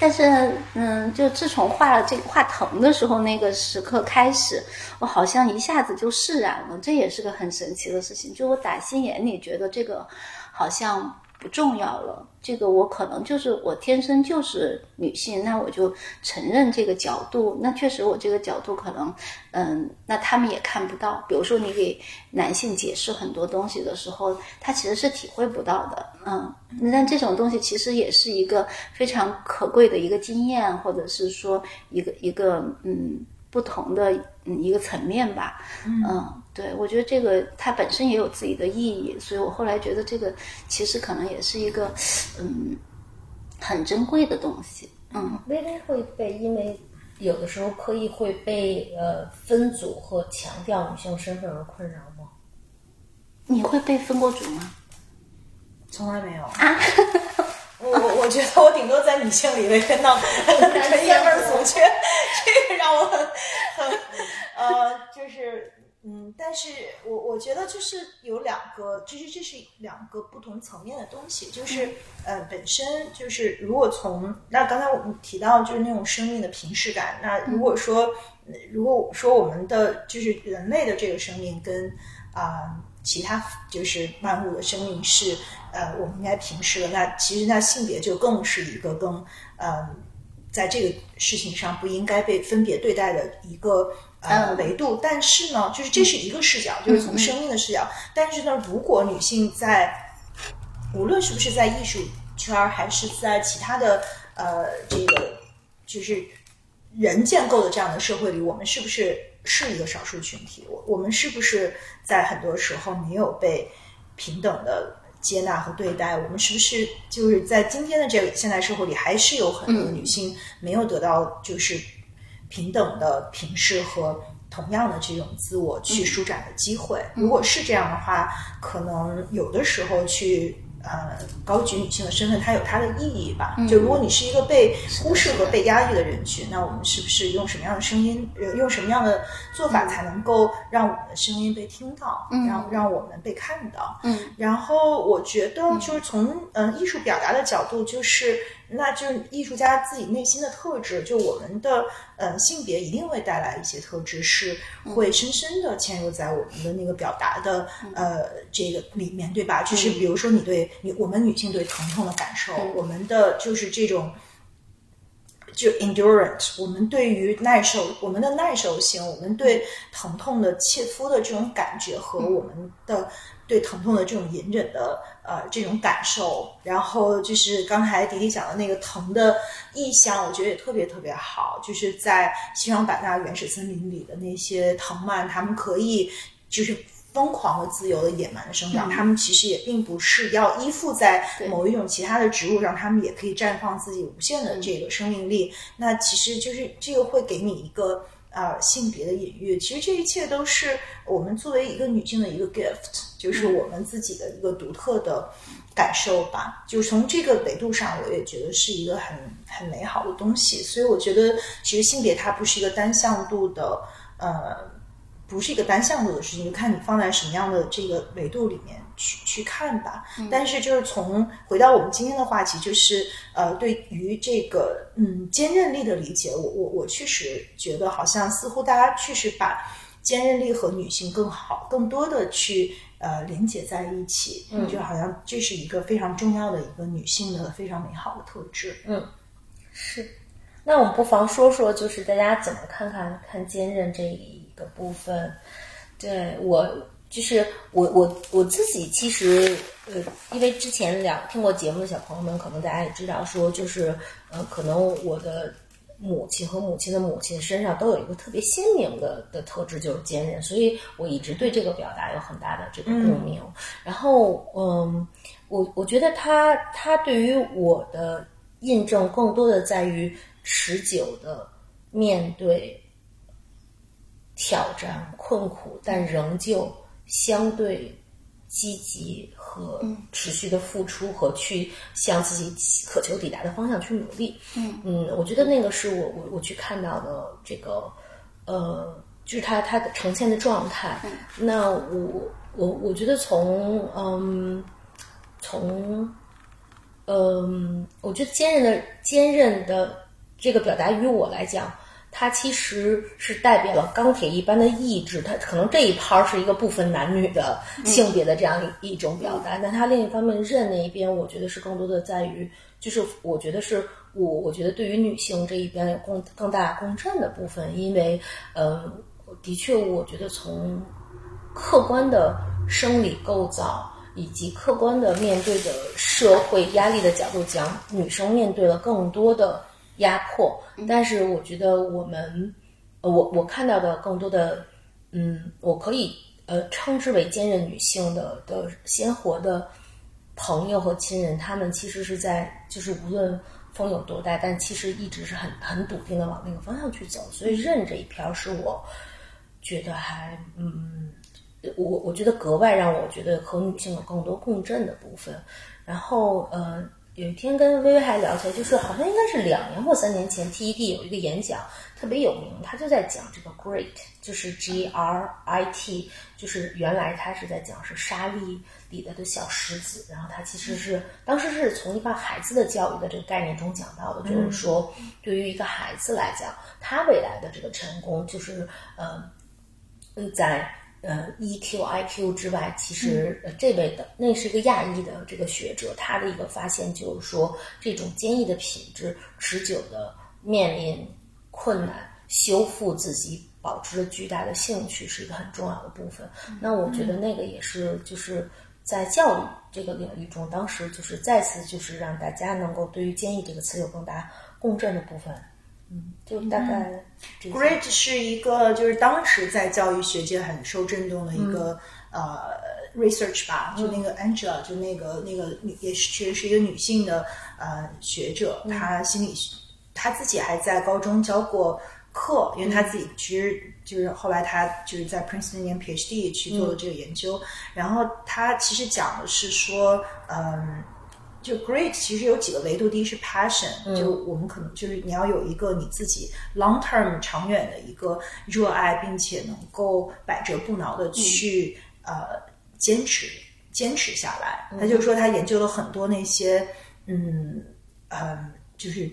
但是嗯，就自从画了这个画藤的时候，那个时刻开始，我好像一下子就释然了。这也是个很神奇的事情。就我打心眼里觉得这个好像。不重要了，这个我可能就是我天生就是女性，那我就承认这个角度。那确实我这个角度可能，嗯，那他们也看不到。比如说你给男性解释很多东西的时候，他其实是体会不到的，嗯。那这种东西其实也是一个非常可贵的一个经验，或者是说一个一个嗯不同的嗯一个层面吧，嗯。对，我觉得这个它本身也有自己的意义，所以我后来觉得这个其实可能也是一个，嗯，很珍贵的东西。嗯，微微会被因为有的时候刻意会被呃分组和强调女性身份而困扰吗？你会被分过组吗？从来没有啊。我我我觉得我顶多在女性里面看到纯爷们儿组，这这个让我很很呃就是。嗯，但是我我觉得就是有两个，就是这是两个不同层面的东西，就是呃，本身就是如果从那刚才我们提到就是那种生命的平视感，那如果说如果说我们的就是人类的这个生命跟啊其他就是万物的生命是呃我们应该平视的，那其实那性别就更是一个更呃在这个事情上不应该被分别对待的一个。呃，维度，但是呢，就是这是一个视角，就是从生命的视角。但是呢，如果女性在，无论是不是在艺术圈儿，还是在其他的呃这个就是人建构的这样的社会里，我们是不是是一个少数群体？我我们是不是在很多时候没有被平等的接纳和对待？我们是不是就是在今天的这个现代社会里，还是有很多女性没有得到就是？平等的平视和同样的这种自我去舒展的机会，如果是这样的话，可能有的时候去呃高举女性的身份，它有它的意义吧。就如果你是一个被忽视和被压抑的人群，那我们是不是用什么样的声音，呃用什么样的做法才能够让我们的声音被听到，让让我们被看到？嗯，然后我觉得就是从呃艺术表达的角度，就是那就是艺术家自己内心的特质，就我们的呃性别一定会带来一些特质，是会深深的嵌入在我们的那个表达的呃这个里面，对吧？就是比如说你对你我们女性对疼痛的感受，我们的就是这种。就 endurance，我们对于耐受，我们的耐受性，我们对疼痛的切肤的这种感觉和我们的对疼痛的这种隐忍的呃这种感受，然后就是刚才迪迪讲的那个藤的意象，我觉得也特别特别好，就是在西双版纳原始森林里的那些藤蔓，它们可以就是。疯狂的、自由的、野蛮的生长，它们其实也并不是要依附在某一种其他的植物上，它们也可以绽放自己无限的这个生命力。那其实就是这个会给你一个呃性别的隐喻。其实这一切都是我们作为一个女性的一个 gift，就是我们自己的一个独特的感受吧。就是从这个维度上，我也觉得是一个很很美好的东西。所以我觉得，其实性别它不是一个单向度的呃。不是一个单向度的事情，就看你放在什么样的这个维度里面去去看吧。但是就是从回到我们今天的话题，就是呃，对于这个嗯坚韧力的理解，我我我确实觉得好像似乎大家确实把坚韧力和女性更好、更多的去呃连接在一起，嗯，就好像这是一个非常重要的一个女性的非常美好的特质。嗯，是。那我们不妨说说，就是大家怎么看看看坚韧这一。个部分，对我就是我我我自己其实呃，因为之前两听过节目的小朋友们，可能大家也知道，说就是呃，可能我的母亲和母亲的母亲身上都有一个特别鲜明的的特质，就是坚韧，所以我一直对这个表达有很大的这个共鸣。然后嗯，我我觉得他他对于我的印证，更多的在于持久的面对。挑战困苦，但仍旧相对积极和持续的付出和去向自己渴求抵达的方向去努力。嗯嗯，我觉得那个是我我我去看到的这个呃，就是他他的呈现的状态。那我我我觉得从嗯从嗯，我觉得坚韧的坚韧的这个表达于我来讲。它其实是代表了钢铁一般的意志，它可能这一趴是一个不分男女的性别的这样一一种表达，但它另一方面刃那一边，我觉得是更多的在于，就是我觉得是我我觉得对于女性这一边有更更大共振的部分，因为呃，的确，我觉得从客观的生理构造以及客观的面对的社会压力的角度讲，女生面对了更多的。压迫，但是我觉得我们，呃，我我看到的更多的，嗯，我可以呃称之为坚韧女性的的鲜活的朋友和亲人，他们其实是在就是无论风有多大，但其实一直是很很笃定的往那个方向去走。所以韧这一篇是我觉得还嗯，我我觉得格外让我觉得和女性有更多共振的部分。然后呃。有一天跟微微还聊起来，就是好像应该是两年或三年前，TED 有一个演讲特别有名，他就在讲这个 Great，就是 G R I T，就是原来他是在讲是沙粒里的的小石子，然后他其实是当时是从一个孩子的教育的这个概念中讲到的，就是说对于一个孩子来讲，他未来的这个成功就是呃嗯在。呃，EQ、IQ 之外，其实呃这位的那是一个亚裔的这个学者，他的一个发现就是说，这种坚毅的品质，持久的面临困难，修复自己，保持着巨大的兴趣，是一个很重要的部分。那我觉得那个也是就是在教育这个领域中，当时就是再次就是让大家能够对于坚毅这个词有更大共振的部分。嗯，就大概。Great 是一个，就是当时在教育学界很受震动的一个呃 research 吧，就那个 Angela，就那个那个女，也是其实是一个女性的呃学者，她心理，她自己还在高中教过课，因为她自己其实就是后来她就是在 Princeton 念 PhD 去做了这个研究，然后他其实讲的是说，嗯。就 great 其实有几个维度，第一是 passion，就我们可能就是你要有一个你自己 long term 长远的一个热爱，并且能够百折不挠的去呃坚持坚持下来。他就说他研究了很多那些嗯嗯就是。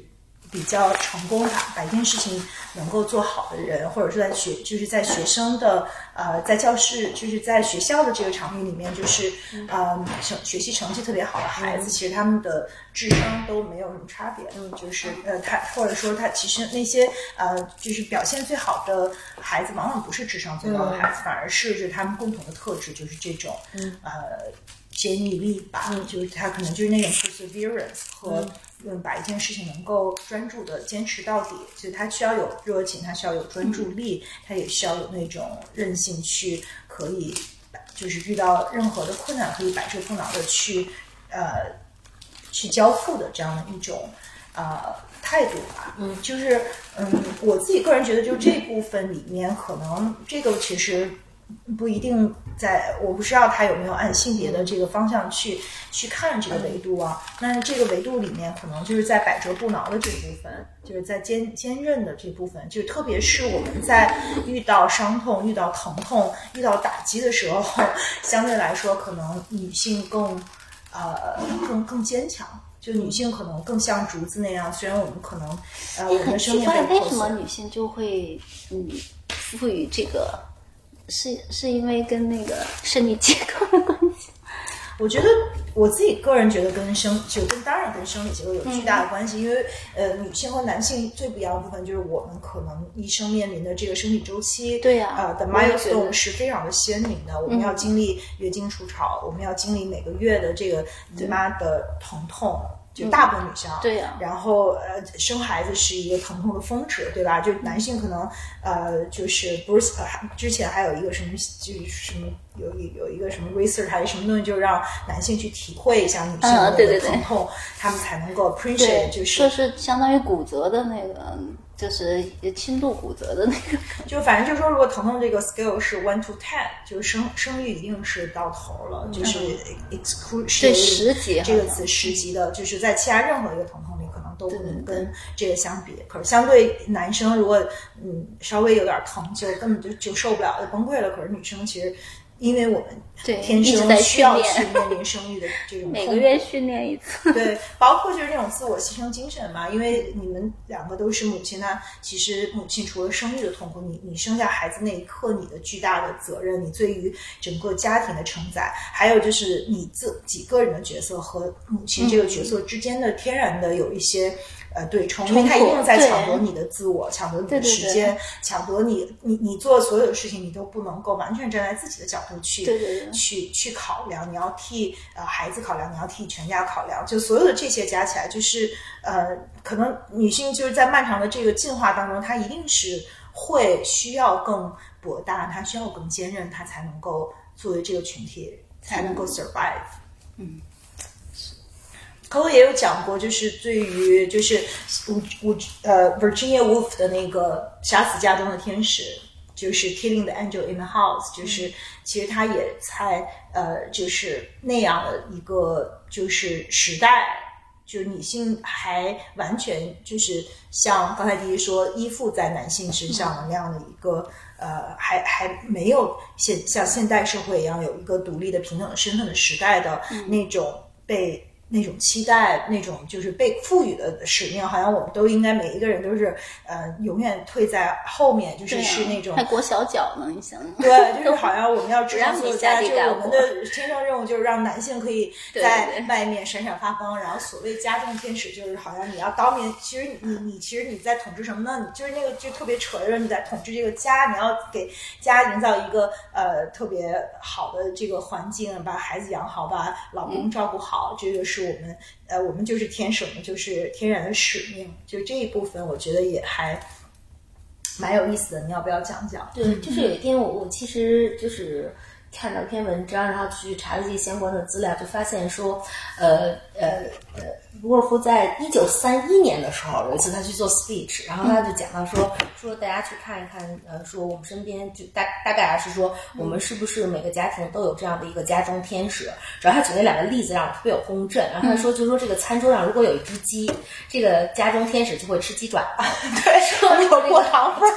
比较成功的把一件事情能够做好的人，或者是在学就是在学生的呃在教室就是在学校的这个场景里面，就是呃成学习成绩特别好的孩子，其实他们的智商都没有什么差别。嗯，就是呃他或者说他其实那些呃就是表现最好的孩子，往往不是智商最高的孩子，反而是就是他们共同的特质就是这种呃坚毅力吧，就是他可能就是那种 perseverance 和。嗯，把一件事情能够专注的坚持到底，就他需要有热情，他需要有专注力，他也需要有那种韧性，去可以，就是遇到任何的困难可以百折不挠的去，呃，去交付的这样的一种呃态度吧。嗯，就是嗯，我自己个人觉得，就这部分里面，可能这个其实。不一定在，我不知道他有没有按性别的这个方向去去看这个维度啊。那这个维度里面，可能就是在百折不挠的这部分，就是在坚坚韧的这部分，就特别是我们在遇到伤痛、遇到疼痛、遇到打击的时候，相对来说，可能女性更呃更更坚强。就女性可能更像竹子那样，虽然我们可能呃我们的生命被为什么女性就会嗯赋予这个？是是因为跟那个生理结构的关系，我觉得我自己个人觉得跟生就跟当然跟生理结构有巨大的关系，因为呃女性和男性最不一样的部分就是我们可能一生面临的这个生理周期，对呀，呃的 milestone 是非常的鲜明的，我们要经历月经初潮，我们要经历每个月的这个姨妈的疼痛。就大部分女性，对呀，然后呃，生孩子是一个疼痛的峰值，对吧？就男性可能呃，就是不是之前还有一个什么，就是什么有一有一个什么 research 还是什么东西，就让男性去体会一下女性的疼痛，他们才能够 appreciate，就是就是相当于骨折的那个。就是轻度骨折的那个，就反正就是说，如果疼痛这个 scale 是 one to ten，就是生生育一定是到头了，就是 exclusion 对十级这个词十级的，就是在其他任何一个疼痛里可能都不能跟这个相比。可是相对男生，如果嗯稍微有点疼，就根本就就受不了，就崩溃了。可是女生其实。因为我们天生需要去面临生育的这种 每个月训练一次，对，包括就是这种自我牺牲精神嘛。因为你们两个都是母亲，那其实母亲除了生育的痛苦，你你生下孩子那一刻你的巨大的责任，你对于整个家庭的承载，还有就是你自己个人的角色和母亲这个角色之间的天然的有一些。呃，对冲，因为他一定在抢夺你的自我，抢夺你的时间，抢夺你，你你做所有的事情，你都不能够完全站在自己的角度去，去去考量。你要替呃孩子考量，你要替全家考量，就所有的这些加起来，就是呃，可能女性就是在漫长的这个进化当中，她一定是会需要更博大，她需要更坚韧，她才能够作为这个群体才能够 survive。嗯。Coco 也有讲过，就是对于就是我我呃 Virginia Woolf 的那个杀死家中的天使，就是 Killing the Angel in the House，就是其实他也在呃就是那样的一个就是时代，就是女性还完全就是像刚才迪迪说依附在男性身上的那样的一个呃还还没有现像现代社会一样有一个独立的平等的身份的时代的那种被。那种期待，那种就是被赋予的使命，好像我们都应该每一个人都是呃永远退在后面，就是是那种还裹小脚呢，你想？对，就是好像我们要支持家，就是我们的天生任务就是让男性可以在外面闪闪发光，然后所谓家政天使就是好像你要当面，其实你你其实你在统治什么呢？你就是那个就特别扯的，你在统治这个家，你要给家营造一个呃特别好的这个环境，把孩子养好，把老公照顾好，这个是。我们，呃，我们就是天生的，就是天然的使命。就这一部分，我觉得也还蛮有意思的。你要不要讲讲？对，就是有一天，我我其实就是看到一篇文章，然后去查了一些相关的资料，就发现说，呃呃呃，卢尔夫在一九三一年的时候有一次他去做 speech，然后他就讲到说说大家去看一看，呃，说我们身边就大大概啊是说我们是不是每个家庭都有这样的一个家中天使？主要他举那两个例子让我特别有共振，然后他说就说这个餐桌上如果有一只鸡，这个家中天使就会吃鸡爪，对，说有过糖分儿。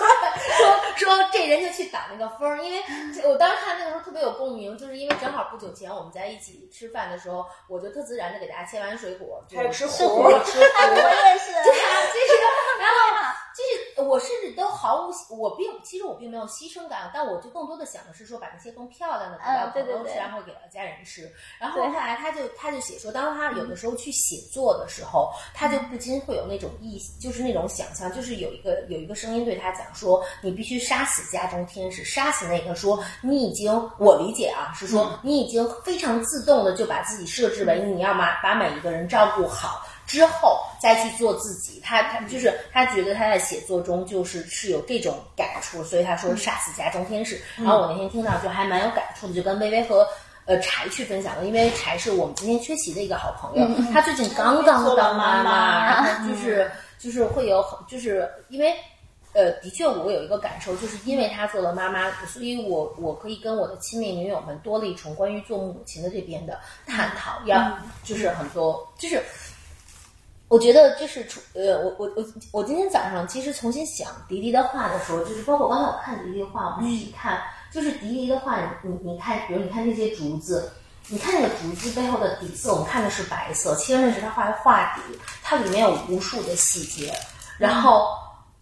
说说这人就去挡那个风儿，因为我当时看那个时候特别有共鸣，就是因为正好不久前我们在一起吃饭的时候，我就特自然的给大家切完水果，就吃吃核核吃核，我也是。对啊，就是 然后就是我甚至都毫无，我并其实我并没有牺牲感，但我就更多的想的是说把那些更漂亮的给到朋友吃，然后给到家人吃。然后后来他就他就写说，当他有的时候去写作的时候，他就不禁会有那种意，就是那种想象，就是有一个有一个声音对他讲说，你必须杀死家中天使，杀死那个说你已经，我理解啊，是说你已经非常自动的就把自己设置为你要把把每一个人照顾好。之后再去做自己，他他就是他觉得他在写作中就是是有这种感触，所以他说杀死家中天使。然后我那天听到就还蛮有感触的，就跟微微和呃柴去分享了，因为柴是我们今天缺席的一个好朋友，他最近刚刚当妈妈妈然后就是就是会有很就是因为。呃，的确，我有一个感受，就是因为他做了妈妈，所以我我可以跟我的亲密女友们多了一重关于做母亲的这边的探讨，要就是很多就是我觉得就是呃，我我我我今天早上其实重新想迪迪的话的时候，就是包括刚才我看迪迪的话，我们去看，就是迪迪的话，你你看，比如你看那些竹子，你看那个竹子背后的底色，我们看的是白色，其实那是他画的画底，它里面有无数的细节，然后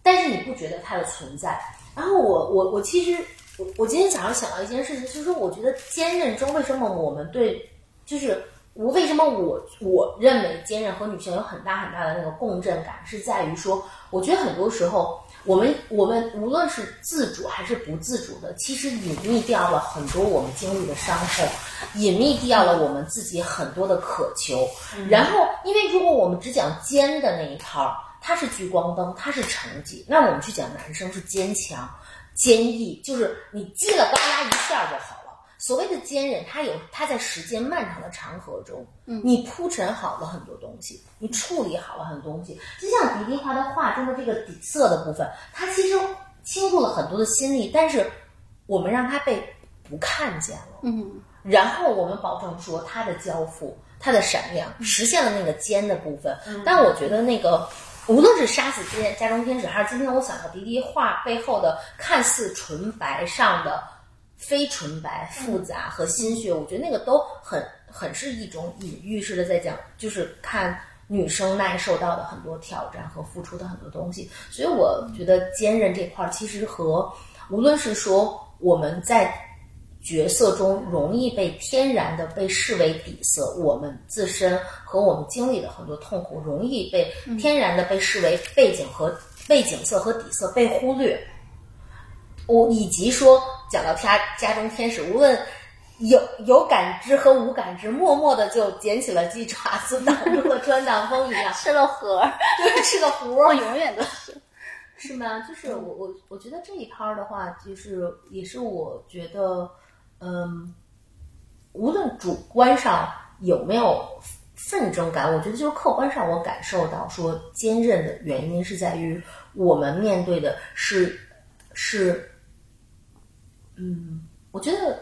但是你不觉得它的存在。然后我我我其实我我今天早上想到一件事情，就是说我觉得坚韧中为什么我们对就是我为什么我我认为坚韧和女性有很大很大的那个共振感，是在于说，我觉得很多时候我们我们无论是自主还是不自主的，其实隐秘掉了很多我们经历的伤痛，隐秘掉了我们自己很多的渴求。然后，因为如果我们只讲坚的那一套，它是聚光灯，它是成绩，那我们去讲男生是坚强、坚毅，就是你击了呱啦一下就好了。所谓的坚韧，它有它在时间漫长的长河中，你铺陈好了很多东西，你处理好了很多东西。就像迪迪画的画中的这个底色的部分，它其实倾注了很多的心力，但是我们让它被不看见了。嗯，然后我们保证说它的交付、它的闪亮，实现了那个尖的部分。但我觉得那个。无论是杀死天家中天使，还是今天我想到迪迪画背后的看似纯白上的非纯白、复杂和心血，我觉得那个都很很是一种隐喻式的在讲，就是看女生耐受到的很多挑战和付出的很多东西。所以我觉得坚韧这块儿其实和无论是说我们在角色中容易被天然的被视为底色，我们自身和我们经历的很多痛苦，容易被天然的被视为背景和背景色和底色被忽略。我以及说讲到家家中天使，无论有有感知和无感知，默默的就捡起了鸡爪子，挡住了穿挡风一样，吃了盒儿，对，吃个糊 我儿。永远都是。是吗？就是我我我觉得这一趴儿的话，就是也是我觉得，嗯，无论主观上有没有纷争感，我觉得就是客观上我感受到说坚韧的原因是在于我们面对的是是，嗯，我觉得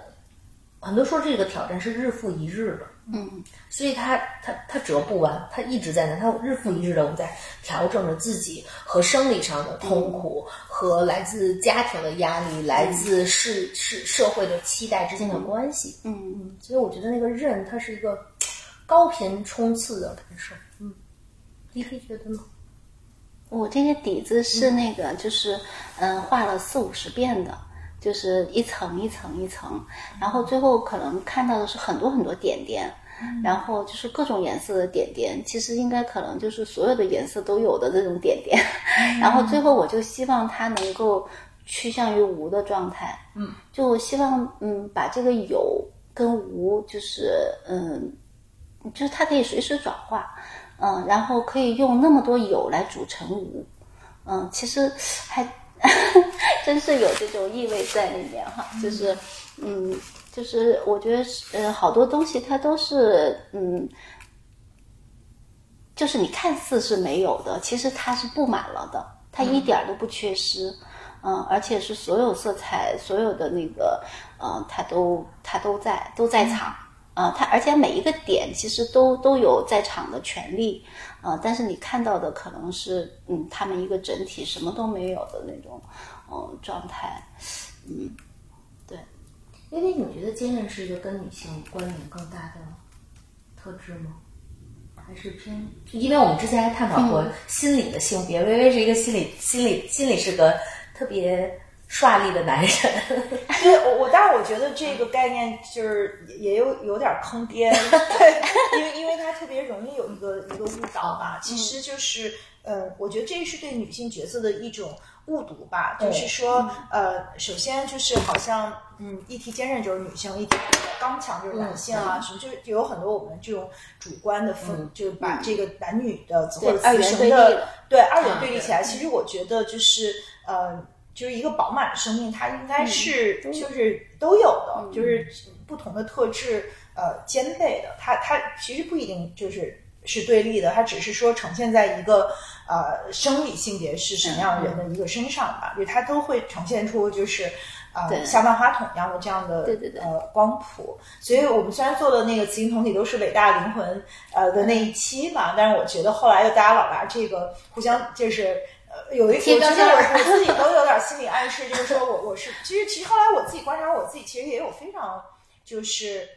很多说这个挑战是日复一日的，嗯。所以他他他折不完，他一直在那，他日复一日的我们在调整着自己和生理上的痛苦，和来自家庭的压力，来自世世社会的期待之间的关系。嗯，嗯，所以我觉得那个韧，它是一个高频冲刺的感受。嗯，你可以觉得呢？我这个底子是那个，就是嗯，画了四五十遍的，就是一层一层一层，然后最后可能看到的是很多很多点点。然后就是各种颜色的点点，其实应该可能就是所有的颜色都有的这种点点。然后最后我就希望它能够趋向于无的状态。嗯，就我希望嗯把这个有跟无就是嗯，就是它可以随时转化。嗯，然后可以用那么多有来组成无。嗯，其实还 真是有这种意味在里面哈，就是嗯，就是我觉得是呃，好多东西它都是嗯。就是你看似是没有的，其实它是布满了的，它一点都不缺失，嗯，而且是所有色彩、所有的那个，嗯，它都它都在都在场，啊，它而且每一个点其实都都有在场的权利，啊，但是你看到的可能是，嗯，他们一个整体什么都没有的那种，嗯，状态，嗯，对，因为你觉得坚韧是一个跟女性关联更大的特质吗？还是偏，因为我们之前还探讨过心理的性别。微微是一个心理心理心理是个特别帅力的男人。对，我我，但是我觉得这个概念就是也有有点坑爹，对，因为因为它特别容易有一个一个误导吧。其实就是，嗯，我觉得这是对女性角色的一种。误读吧，就是说，呃，首先就是好像，嗯，一提坚韧就是女性，一提刚强就是男性啊，什么就是有很多我们这种主观的分，就是把这个男女的或者雌雄的对二元对立起来。其实我觉得就是，呃，就是一个饱满的生命，它应该是就是都有的，就是不同的特质，呃，兼备的。它它其实不一定就是是对立的，它只是说呈现在一个。呃，生理性别是什么样的人的一个身上吧，就它都会呈现出就是呃像万花筒一样的这样的呃光谱。所以我们虽然做的那个雌性同体都是伟大灵魂呃的那一期嘛，但是我觉得后来又大家老拿这个互相就是呃有一我觉得我我自己都有点心理暗示，就是说我我是其实其实后来我自己观察我自己，其实也有非常就是。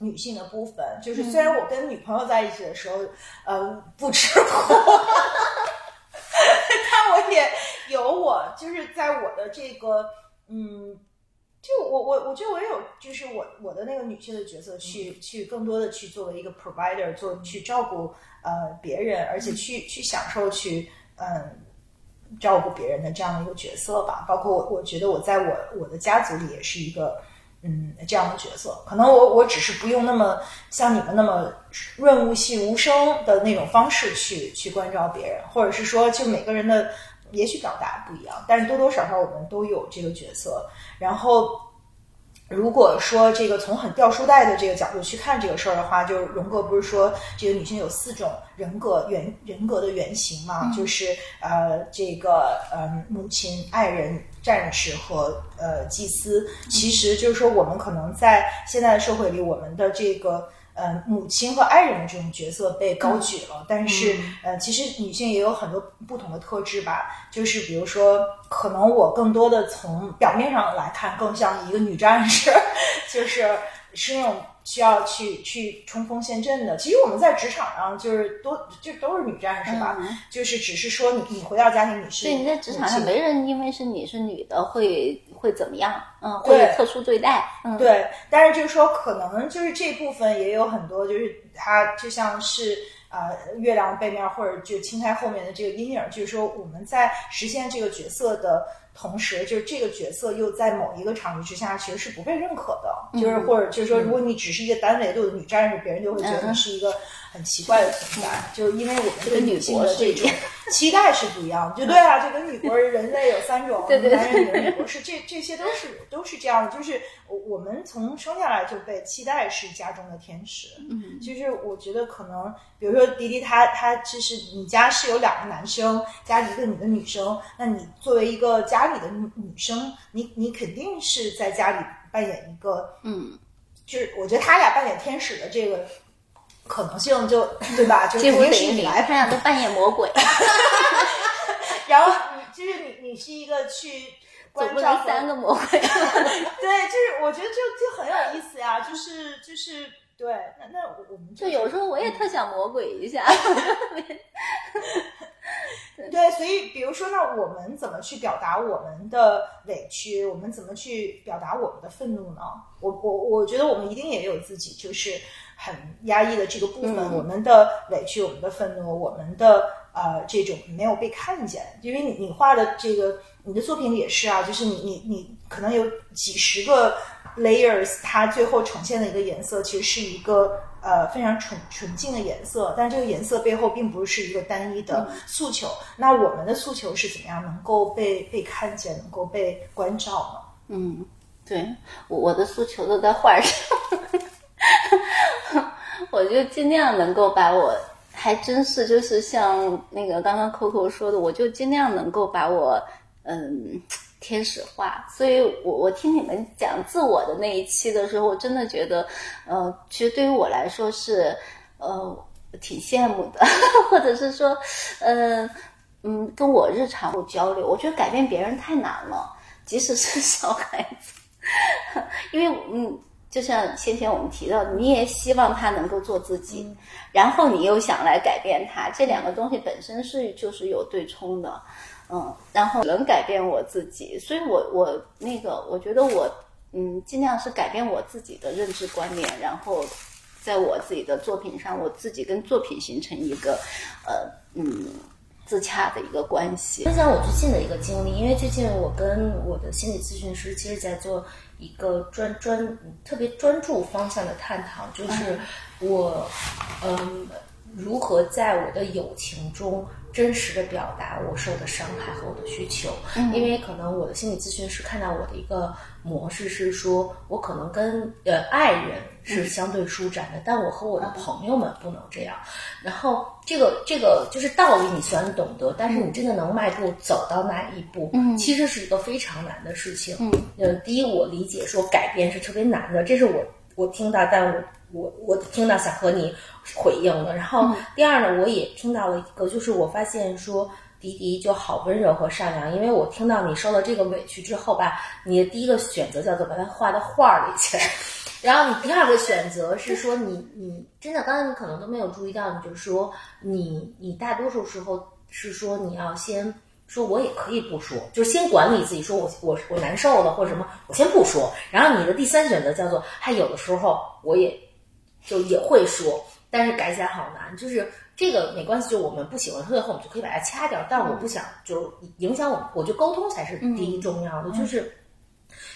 女性的部分，就是虽然我跟女朋友在一起的时候，呃，不吃苦，但我也有我，就是在我的这个，嗯，就我我我觉得我也有，就是我我的那个女性的角色，去去更多的去作为一个 provider，做去照顾呃别人，而且去去享受去嗯照顾别人的这样的一个角色吧。包括我我觉得我在我我的家族里也是一个。嗯，这样的角色，可能我我只是不用那么像你们那么润物细无声的那种方式去去关照别人，或者是说，就每个人的也许表达不一样，但是多多少少我们都有这个角色，然后。如果说这个从很掉书袋的这个角度去看这个事儿的话，就荣格不是说这个女性有四种人格原人格的原型嘛？就是呃这个呃母亲、爱人、战士和呃祭司。其实就是说，我们可能在现在的社会里，我们的这个。呃，母亲和爱人的这种角色被高举了，但是呃，其实女性也有很多不同的特质吧。就是比如说，可能我更多的从表面上来看，更像一个女战士，就是是那种需要去去冲锋陷阵的。其实我们在职场上就是都就都是女战士吧，就是只是说你你回到家庭你是对你在职场上没人因为是你是女的会。会怎么样？嗯，会有特殊对待。嗯，对。但是就是说，可能就是这部分也有很多，就是它就像是呃月亮背面或者就青苔后面的这个阴影，就是说我们在实现这个角色的同时，就是这个角色又在某一个场域之下其实是不被认可的。就是或者就是说，如果你只是一个单维度的女战士，别人就会觉得你是一个。很奇怪的存在，就是因为我们跟女性的这种 期待是不一样，就对啊，就跟女国人类有三种，男人、女人、女博士，这这些都是都是这样的，就是我我们从生下来就被期待是家中的天使。嗯，其实我觉得可能，比如说迪迪，他他其实你家是有两个男生加一个你的女生，那你作为一个家里的女女生，你你肯定是在家里扮演一个，嗯，就是我觉得他俩扮演天使的这个。可能性就 对吧？就肯定是你来，他俩都扮演魔鬼。然后你就是你，你是一个去关照三个魔鬼。对，就是我觉得就就很有意思呀，就是就是对。那那我们就有时候我也特想魔鬼一下。对，所以比如说，那我们怎么去表达我们的委屈？我们怎么去表达我们的愤怒呢？我我我觉得我们一定也有自己就是。很压抑的这个部分，我们的委屈，我们的愤怒，我们的呃这种没有被看见，因为你你画的这个你的作品里也是啊，就是你你你可能有几十个 layers，它最后呈现的一个颜色其实是一个呃非常纯纯净的颜色，但这个颜色背后并不是一个单一的诉求。那我们的诉求是怎么样能够被被看见，能够被关照呢？嗯，对。我我的诉求都在画上，我就尽量能够把我，还真是就是像那个刚刚 Coco 说的，我就尽量能够把我嗯天使化。所以我我听你们讲自我的那一期的时候，我真的觉得，呃，其实对于我来说是呃挺羡慕的，或者是说，呃嗯，跟我日常有交流，我觉得改变别人太难了。即使是小孩子，因为嗯，就像先前我们提到，你也希望他能够做自己，然后你又想来改变他，这两个东西本身是就是有对冲的，嗯，然后能改变我自己，所以我我那个我觉得我嗯尽量是改变我自己的认知观念，然后在我自己的作品上，我自己跟作品形成一个呃嗯。自洽的一个关系。分享我最近的一个经历，因为最近我跟我的心理咨询师，其实在做一个专专特别专注方向的探讨，就是我嗯如何在我的友情中。真实的表达我受的伤害和我的需求，因为可能我的心理咨询师看到我的一个模式是说，我可能跟呃爱人是相对舒展的，但我和我的朋友们不能这样。然后这个这个就是道理，你虽然懂得，但是你真的能迈步走到那一步，其实是一个非常难的事情。呃，第一，我理解说改变是特别难的，这是我我听到，但我。我我听到想和你回应的，然后第二呢，我也听到了一个，就是我发现说迪迪就好温柔和善良，因为我听到你受了这个委屈之后吧，你的第一个选择叫做把它画到画里去，然后你第二个选择是说你你真的刚才你可能都没有注意到，你就是说你你大多数时候是说你要先。说我也可以不说，就是先管理自己。说我我我难受了或者什么，我先不说。然后你的第三选择叫做，还有的时候我也。就也会说，但是改起来好难。就是这个没关系，就我们不喜欢最后，我们就可以把它掐掉。但我不想就是影响我，我觉得沟通才是第一重要的。就是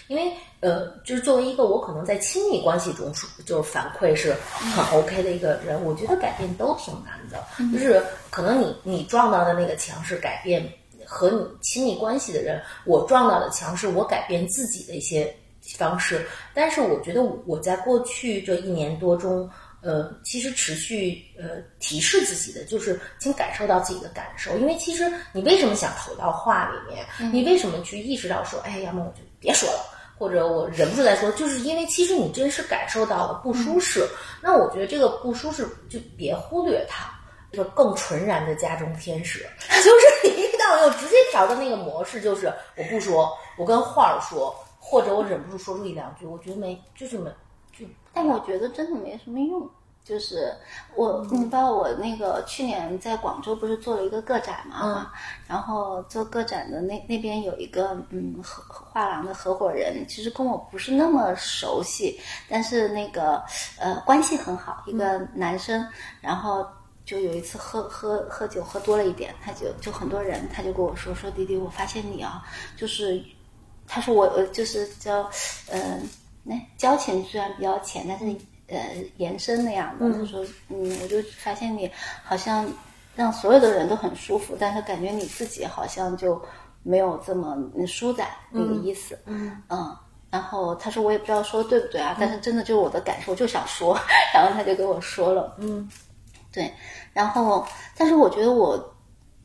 因为呃，就是作为一个我可能在亲密关系中就是反馈是很 OK 的一个人，我觉得改变都挺难的。就是可能你你撞到的那个墙是改变和你亲密关系的人，我撞到的墙是我改变自己的一些。方式，但是我觉得我在过去这一年多中，呃，其实持续呃提示自己的就是，请感受到自己的感受，因为其实你为什么想投到话里面？你为什么去意识到说，哎，要么我就别说了，或者我忍不住再说，就是因为其实你真是感受到了不舒适。那我觉得这个不舒适就别忽略它，就更纯然的家中天使，就是你遇到又直接调的那个模式，就是我不说，我跟画儿说。或者我忍不住说出一两句，我觉得没，就是没，就，但我觉得真的没什么用。就是我，你知道我那个去年在广州不是做了一个个展嘛，然后做个展的那那边有一个嗯合画廊的合伙人，其实跟我不是那么熟悉，但是那个呃关系很好，一个男生，然后就有一次喝喝喝酒喝多了一点，他就就很多人，他就跟我说说弟弟，我发现你啊，就是。他说我我就是叫，嗯，那交情虽然比较浅，但是呃延伸那样的。他说，嗯，我就发现你好像让所有的人都很舒服，但是感觉你自己好像就没有这么舒展那个意思。嗯嗯。然后他说我也不知道说对不对啊，但是真的就是我的感受，就想说。然后他就跟我说了，嗯，对。然后，但是我觉得我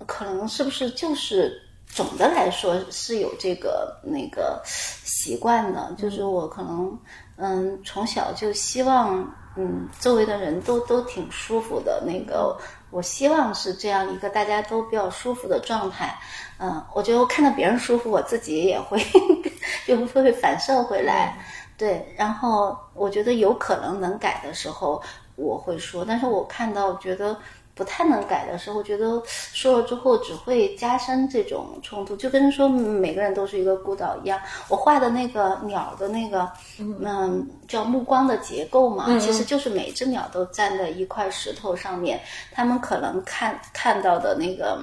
可能是不是就是。总的来说是有这个那个习惯的，就是我可能嗯从小就希望嗯周围的人都都挺舒服的，那个我希望是这样一个大家都比较舒服的状态，嗯，我觉得我看到别人舒服，我自己也会 就会反射回来，对，然后我觉得有可能能改的时候我会说，但是我看到觉得。不太能改的时候，觉得说了之后只会加深这种冲突，就跟说每个人都是一个孤岛一样。我画的那个鸟的那个，嗯，叫目光的结构嘛，其实就是每只鸟都站在一块石头上面，他们可能看看到的那个，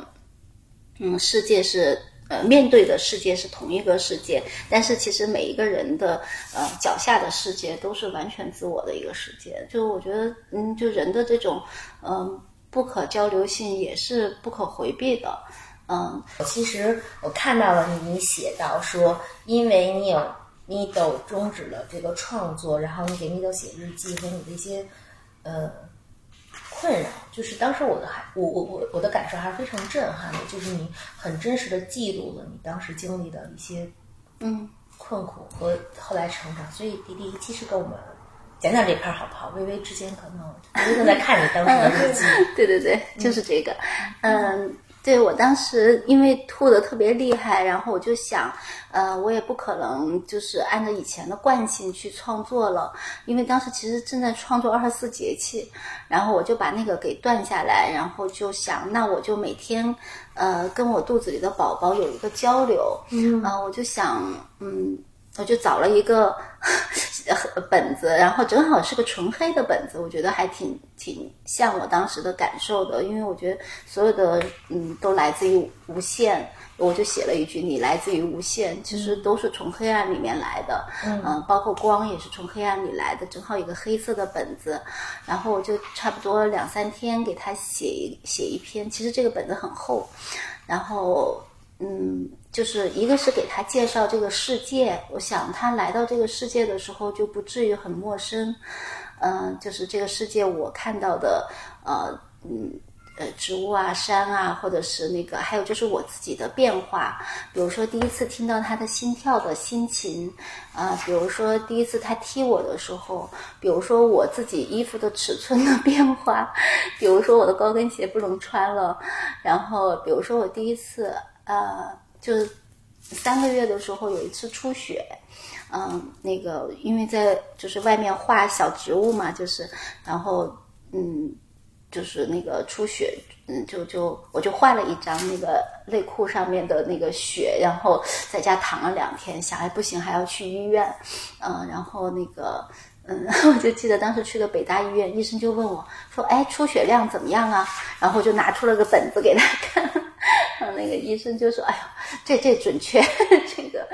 嗯，世界是呃面对的世界是同一个世界，但是其实每一个人的呃脚下的世界都是完全自我的一个世界。就我觉得，嗯，就人的这种嗯、不可交流性也是不可回避的。嗯，其实我看到了你写到说，因为你有 Mido 终止了这个创作，然后你给 Mido 写日记和你的一些呃困扰，就是当时我的还我我我我的感受还是非常震撼的，就是你很真实的记录了你当时经历的一些嗯困苦和后来成长。所以迪迪其实跟我们讲讲这块儿好不好？微微之间可能微微正在看你当时的日记，对对对，就是这个。嗯，对我当时因为吐的特别厉害，然后我就想，呃，我也不可能就是按照以前的惯性去创作了，因为当时其实正在创作二十四节气，然后我就把那个给断下来，然后就想，那我就每天呃跟我肚子里的宝宝有一个交流，嗯，啊、我就想，嗯。我就找了一个 本子，然后正好是个纯黑的本子，我觉得还挺挺像我当时的感受的，因为我觉得所有的嗯都来自于无限，我就写了一句“你来自于无限”，其实都是从黑暗里面来的，嗯、包括光也是从黑暗里来的，正好一个黑色的本子，然后我就差不多两三天给他写一写一篇，其实这个本子很厚，然后。嗯，就是一个是给他介绍这个世界，我想他来到这个世界的时候就不至于很陌生。嗯、就是这个世界我看到的，呃，嗯。呃，植物啊，山啊，或者是那个，还有就是我自己的变化，比如说第一次听到他的心跳的心情，啊、比如说第一次他踢我的时候，比如说我自己衣服的尺寸的变化，比如说我的高跟鞋不能穿了，然后比如说我第一次，呃，就是三个月的时候有一次出血，嗯，那个因为在就是外面画小植物嘛，就是然后嗯。就是那个出血，嗯，就就我就换了一张那个内裤上面的那个血，然后在家躺了两天，想哎不行还要去医院，嗯，然后那个嗯，我就记得当时去了北大医院，医生就问我说，哎，出血量怎么样啊？然后就拿出了个本子给他看，然后那个医生就说，哎呦，这这准确，这个，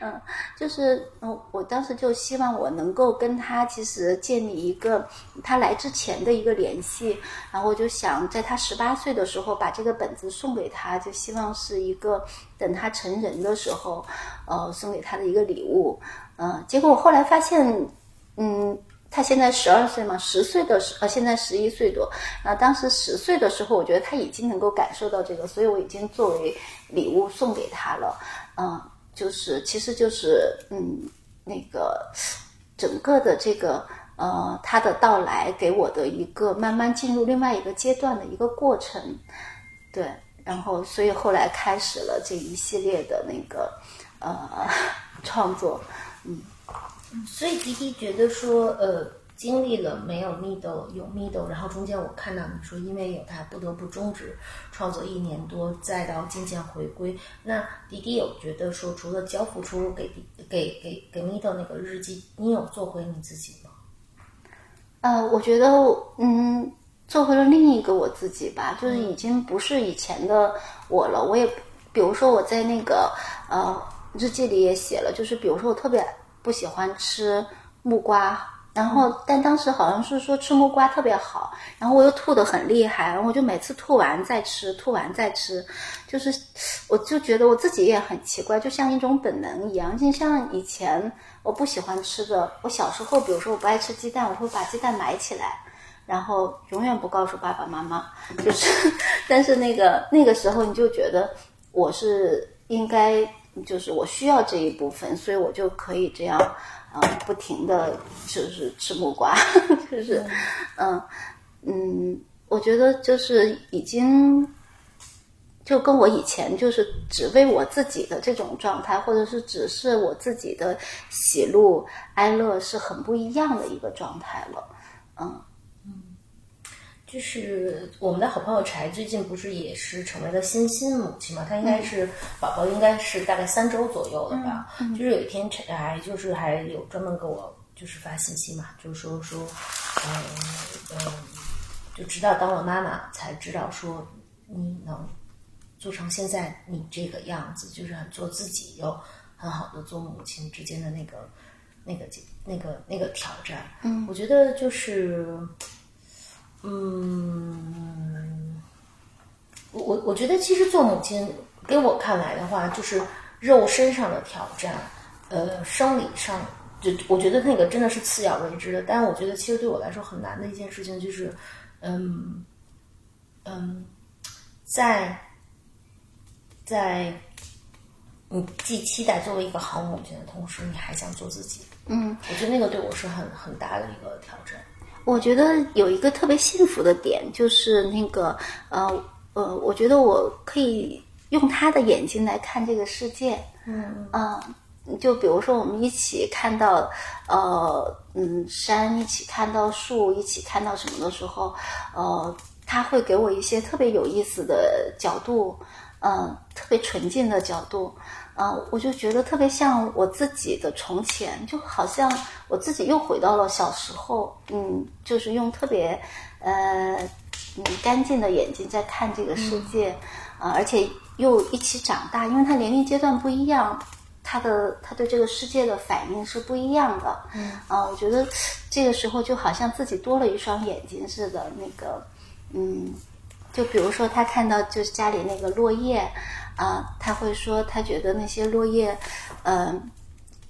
嗯，就是嗯，我当时就希望我能够跟他其实建立一个他来之前的一个联系，然后我就想在他十八岁的时候把这个本子送给他，就希望是一个等他成人的时候，呃，送给他的一个礼物。嗯、结果我后来发现，嗯，他现在十二岁嘛，十岁的时呃，现在十一岁多。啊，当时十岁的时候，我觉得他已经能够感受到这个，所以我已经作为礼物送给他了。嗯、就是其实就是嗯，那个整个的这个呃，他的到来给我的一个慢慢进入另外一个阶段的一个过程，对，然后所以后来开始了这一系列的那个呃创作，嗯所以迪迪觉得说，呃，经历了没有 middle 有 middle，然后中间我看到你说，因为有他不得不终止创作一年多，再到渐渐回归。那迪迪有觉得说，除了交付出给给给给 middle 那个日记，你有做回你自己吗？呃，我觉得嗯，做回了另一个我自己吧，就是已经不是以前的我了。我也比如说我在那个呃日记里也写了，就是比如说我特别不喜欢吃木瓜。然后，但当时好像是说吃木瓜特别好，然后我又吐得很厉害，然后我就每次吐完再吃，吐完再吃，就是我就觉得我自己也很奇怪，就像一种本能一样。就像以前我不喜欢吃的，我小时候，比如说我不爱吃鸡蛋，我会把鸡蛋埋起来，然后永远不告诉爸爸妈妈。就是，但是那个那个时候你就觉得我是应该，就是我需要这一部分，所以我就可以这样。啊、不停的就是吃木瓜，就是，嗯嗯，我觉得就是已经，就跟我以前就是只为我自己的这种状态，或者是只是我自己的喜怒哀乐是很不一样的一个状态了，嗯。就是我们的好朋友柴最近不是也是成为了新新母亲嘛？她应该是、宝宝应该是大概三周左右了吧？就是有一天柴就是还有专门给我就是发信息嘛，就是说说，嗯嗯，就直到当了妈妈才知道说你能做成现在你这个样子，就是很做自己，又很好的做母亲之间的那个那个那个那个挑战。嗯，我觉得就是，嗯，我我我觉得其实做母亲，给我看来的话，就是肉身上的挑战，呃，生理上，就我觉得那个真的是次要为之的。但是我觉得其实对我来说很难的一件事情就是，嗯嗯，在在你既期待作为一个好母亲的同时，你还想做自己。嗯，我觉得那个对我是很很大的一个挑战。我觉得有一个特别幸福的点，就是那个呃呃，我觉得我可以用他的眼睛来看这个世界。嗯嗯，就比如说我们一起看到呃嗯山，一起看到树，一起看到什么的时候，呃，他会给我一些特别有意思的角度，嗯、特别纯净的角度。啊、我就觉得特别像我自己的从前，就好像我自己又回到了小时候，嗯，就是用特别呃嗯干净的眼睛在看这个世界，啊、而且又一起长大，因为他年龄阶段不一样，他的他对这个世界的反应是不一样的，嗯，啊、我觉得这个时候就好像自己多了一双眼睛似的，那个，嗯，就比如说他看到就是家里那个落叶。啊，他会说他觉得那些落叶，嗯、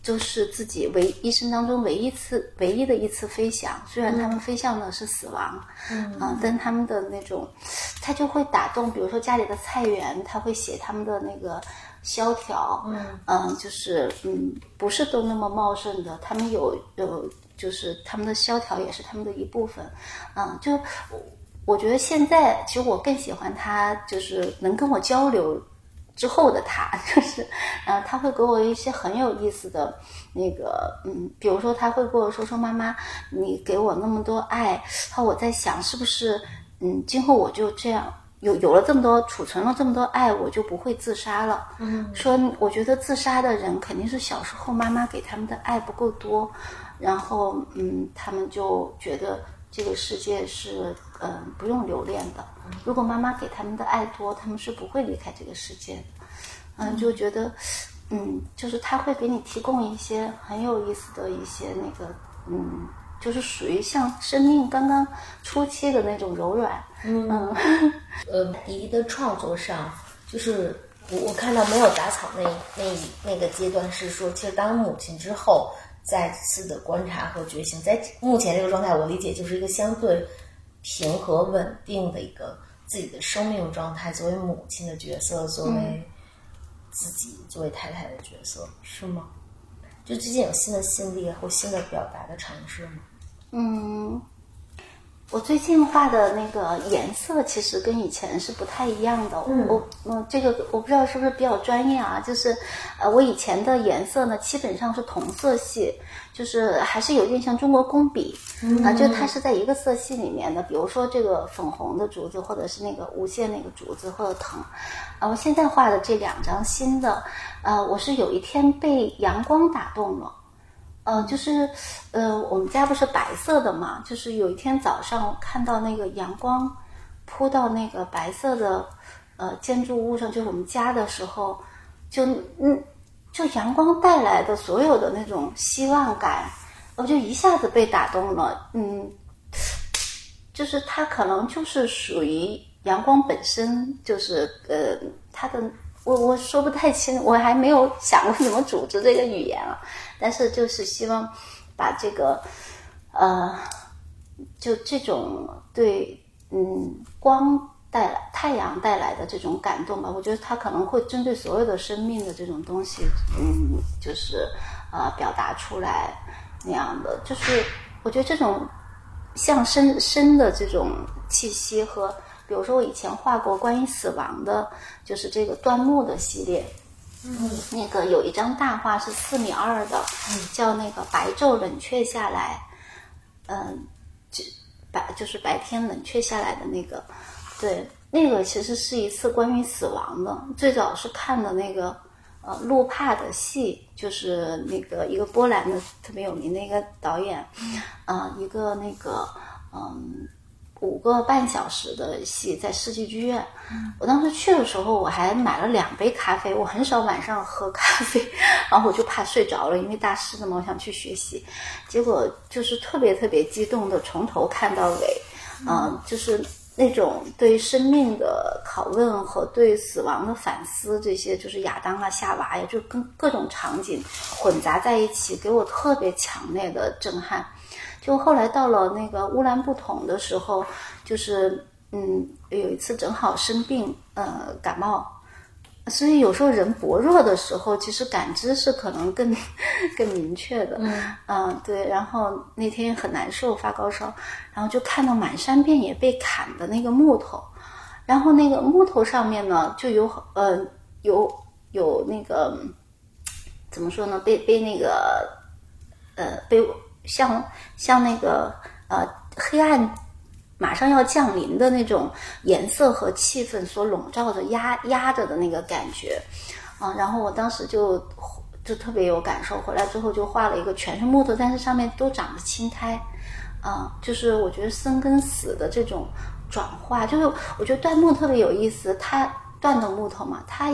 就是自己唯一生当中唯一次唯一的一次飞翔，虽然他们飞向的是死亡，嗯、啊，但他们的那种，他就会打动，比如说家里的菜园，他会写他们的那个萧条，嗯、就是嗯，不是都那么茂盛的，他们有有就是他们的萧条也是他们的一部分，嗯、就我我觉得现在其实我更喜欢他，就是能跟我交流。之后的他，就是，呃，他会给我一些很有意思的那个，嗯，比如说他会跟我说说妈妈，你给我那么多爱，然后我在想是不是，嗯，今后我就这样有有了这么多储存了这么多爱，我就不会自杀了。嗯，说我觉得自杀的人肯定是小时候妈妈给他们的爱不够多，然后嗯，他们就觉得这个世界是嗯不用留恋的。如果妈妈给他们的爱多，他们是不会离开这个世界的。嗯，就觉得，嗯，就是他会给你提供一些很有意思的一些那个，嗯，就是属于像生命刚刚初期的那种柔软。嗯 呃，迪的创作上，就是我我看到没有杂草那那那个阶段是说，其实当母亲之后，再次的观察和觉醒，在目前这个状态，我理解就是一个相对平和稳定的一个自己的生命状态，作为母亲的角色，作为自己作为太太的角色，是吗？就最近有新的心力或新的表达的尝试吗？嗯，我最近画的那个颜色其实跟以前是不太一样的。嗯我嗯，这个我不知道是不是比较专业啊？就是呃，我以前的颜色呢，基本上是同色系，就是还是有点像中国工笔啊、就它是在一个色系里面的。比如说这个粉红的竹子，或者是那个无限那个竹子或者藤。啊，我现在画的这两张新的，呃，我是有一天被阳光打动了。呃，就是，呃，我们家不是白色的嘛，就是有一天早上看到那个阳光扑到那个白色的呃建筑物上，就是我们家的时候，就嗯，就阳光带来的所有的那种希望感，我就一下子被打动了，嗯，就是它可能就是属于阳光本身，就是呃，它的我我说不太清，我还没有想过怎么组织这个语言啊。但是就是希望把这个，呃，就这种对嗯光带来太阳带来的这种感动吧，我觉得它可能会针对所有的生命的这种东西，嗯，就是呃表达出来那样的，就是我觉得这种像生生的这种气息和，比如说我以前画过关于死亡的，就是这个断木的系列。嗯，那个有一张大画是四米二的，叫那个白昼冷却下来，嗯，就白就是白天冷却下来的那个，对，那个其实是一次关于死亡的，最早是看的那个呃路帕的戏，就是那个一个波兰的特别有名的一个导演，啊、一个那个嗯。五个半小时的戏，在世纪剧院。我当时去的时候，我还买了两杯咖啡。我很少晚上喝咖啡，然后我就怕睡着了，因为大师的嘛，我想去学习。结果就是特别特别激动的，从头看到尾，嗯，就是那种对生命的拷问和对死亡的反思，这些就是亚当啊、夏娃呀，就跟各种场景混杂在一起，给我特别强烈的震撼。就后来到了那个乌兰布统的时候，就是嗯，有一次正好生病，呃，感冒，所以有时候人薄弱的时候，其实感知是可能更 更明确的。嗯，对。然后那天很难受，发高烧，然后就看到满山遍野被砍的那个木头，然后那个木头上面呢，就有呃有有那个怎么说呢？被被那个呃被。像像那个呃黑暗马上要降临的那种颜色和气氛所笼罩着压压着的那个感觉，啊，然后我当时就就特别有感受。回来之后就画了一个全是木头，但是上面都长着青苔，啊，就是我觉得生跟死的这种转化，就是我觉得椴木特别有意思，它椴的木头嘛，它。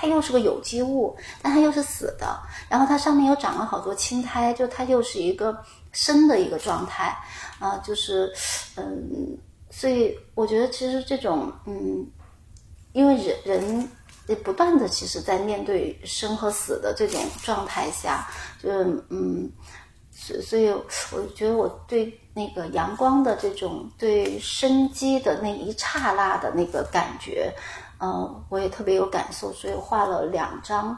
它又是个有机物，但它又是死的，然后它上面又长了好多青苔，就它又是一个生的一个状态，啊，就是，嗯，所以我觉得其实这种，嗯，因为人人不断的其实在面对生和死的这种状态下，就是，嗯，所所以我觉得我对那个阳光的这种对生机的那一刹那的那个感觉。嗯，我也特别有感受，所以画了两张，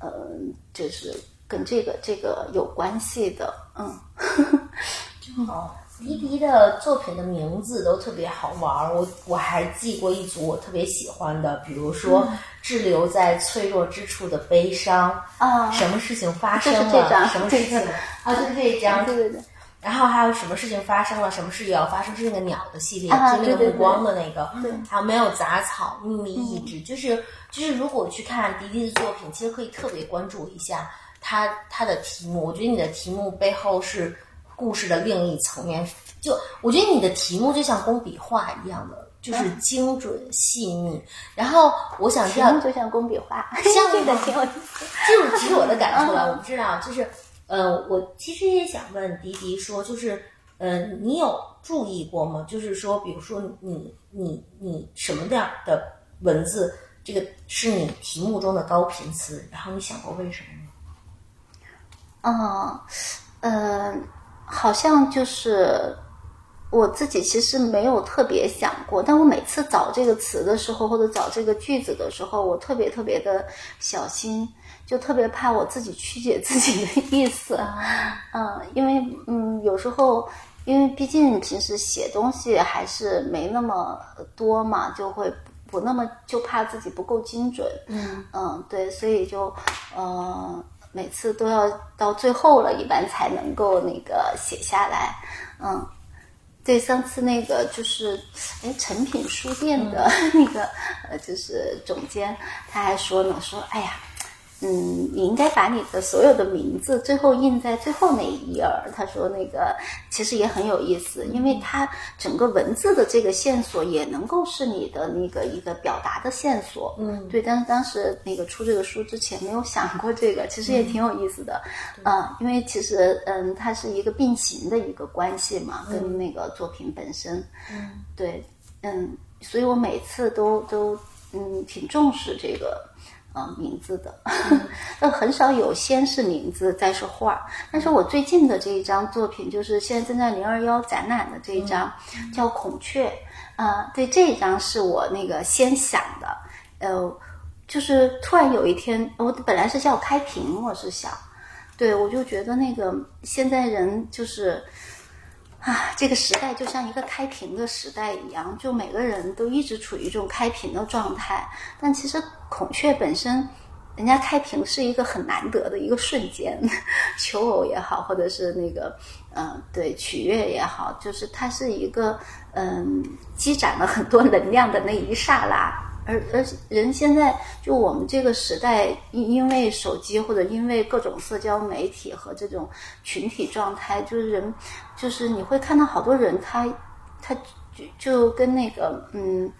嗯，就是跟这个这个有关系的，嗯，正好。迪迪的作品的名字都特别好玩，我我还记过一组我特别喜欢的，比如说《滞留在脆弱之处的悲伤》啊，什么事情发生了？什么事情啊？就是这张，对对对。然后还有什么事情发生了？什么事也要发生？是那个鸟的系列，就那个目光的那个。对。还有没有杂草？秘密意志，就是就是，如果去看迪迪的作品，其实可以特别关注一下他他的题目。我觉得你的题目背后是故事的另一层面。就我觉得你的题目就像工笔画一样的，就是精准细腻。然后我想知道，就像工笔画，像的挺有意思。就是只是我的感触了，我不知道，就是。呃，我其实也想问迪迪说，就是，呃，你有注意过吗？就是说，比如说你你你什么样的文字，这个是你题目中的高频词，然后你想过为什么吗？嗯，呃，好像就是我自己其实没有特别想过，但我每次找这个词的时候，或者找这个句子的时候，我特别特别的小心。就特别怕我自己曲解自己的意思，嗯，因为嗯，有时候因为毕竟平时写东西还是没那么多嘛，就会不那么就怕自己不够精准，嗯。嗯，对，所以就呃每次都要到最后了，一般才能够那个写下来，嗯，对，上次那个就是哎诚品书店的 那个呃就是总监他还说呢，说哎呀。嗯，你应该把你的所有的名字最后印在最后那一页儿。他说那个其实也很有意思，因为它整个文字的这个线索也能够是你的那个一个表达的线索。嗯，对。但是当时那个出这个书之前没有想过这个，其实也挺有意思的。嗯，因为其实嗯，它是一个并行的一个关系嘛，跟那个作品本身。嗯，对，嗯，所以我每次都都嗯挺重视这个。名字的，那很少有先是名字再是画。但是我最近的这一张作品，就是现在正在零二幺展览的这一张，叫孔雀。啊，对，这一张是我那个先想的。呃，就是突然有一天，我本来是叫开屏，我是想，对我就觉得那个现在人就是。啊，这个时代就像一个开屏的时代一样，就每个人都一直处于这种开屏的状态。但其实孔雀本身，人家开屏是一个很难得的一个瞬间，求偶也好，或者是那个，嗯，对，取悦也好，就是它是一个，嗯，积攒了很多能量的那一刹那。而而人现在就我们这个时代，因因为手机或者因为各种社交媒体和这种群体状态，就是人，就是你会看到好多人，他他就就跟那个嗯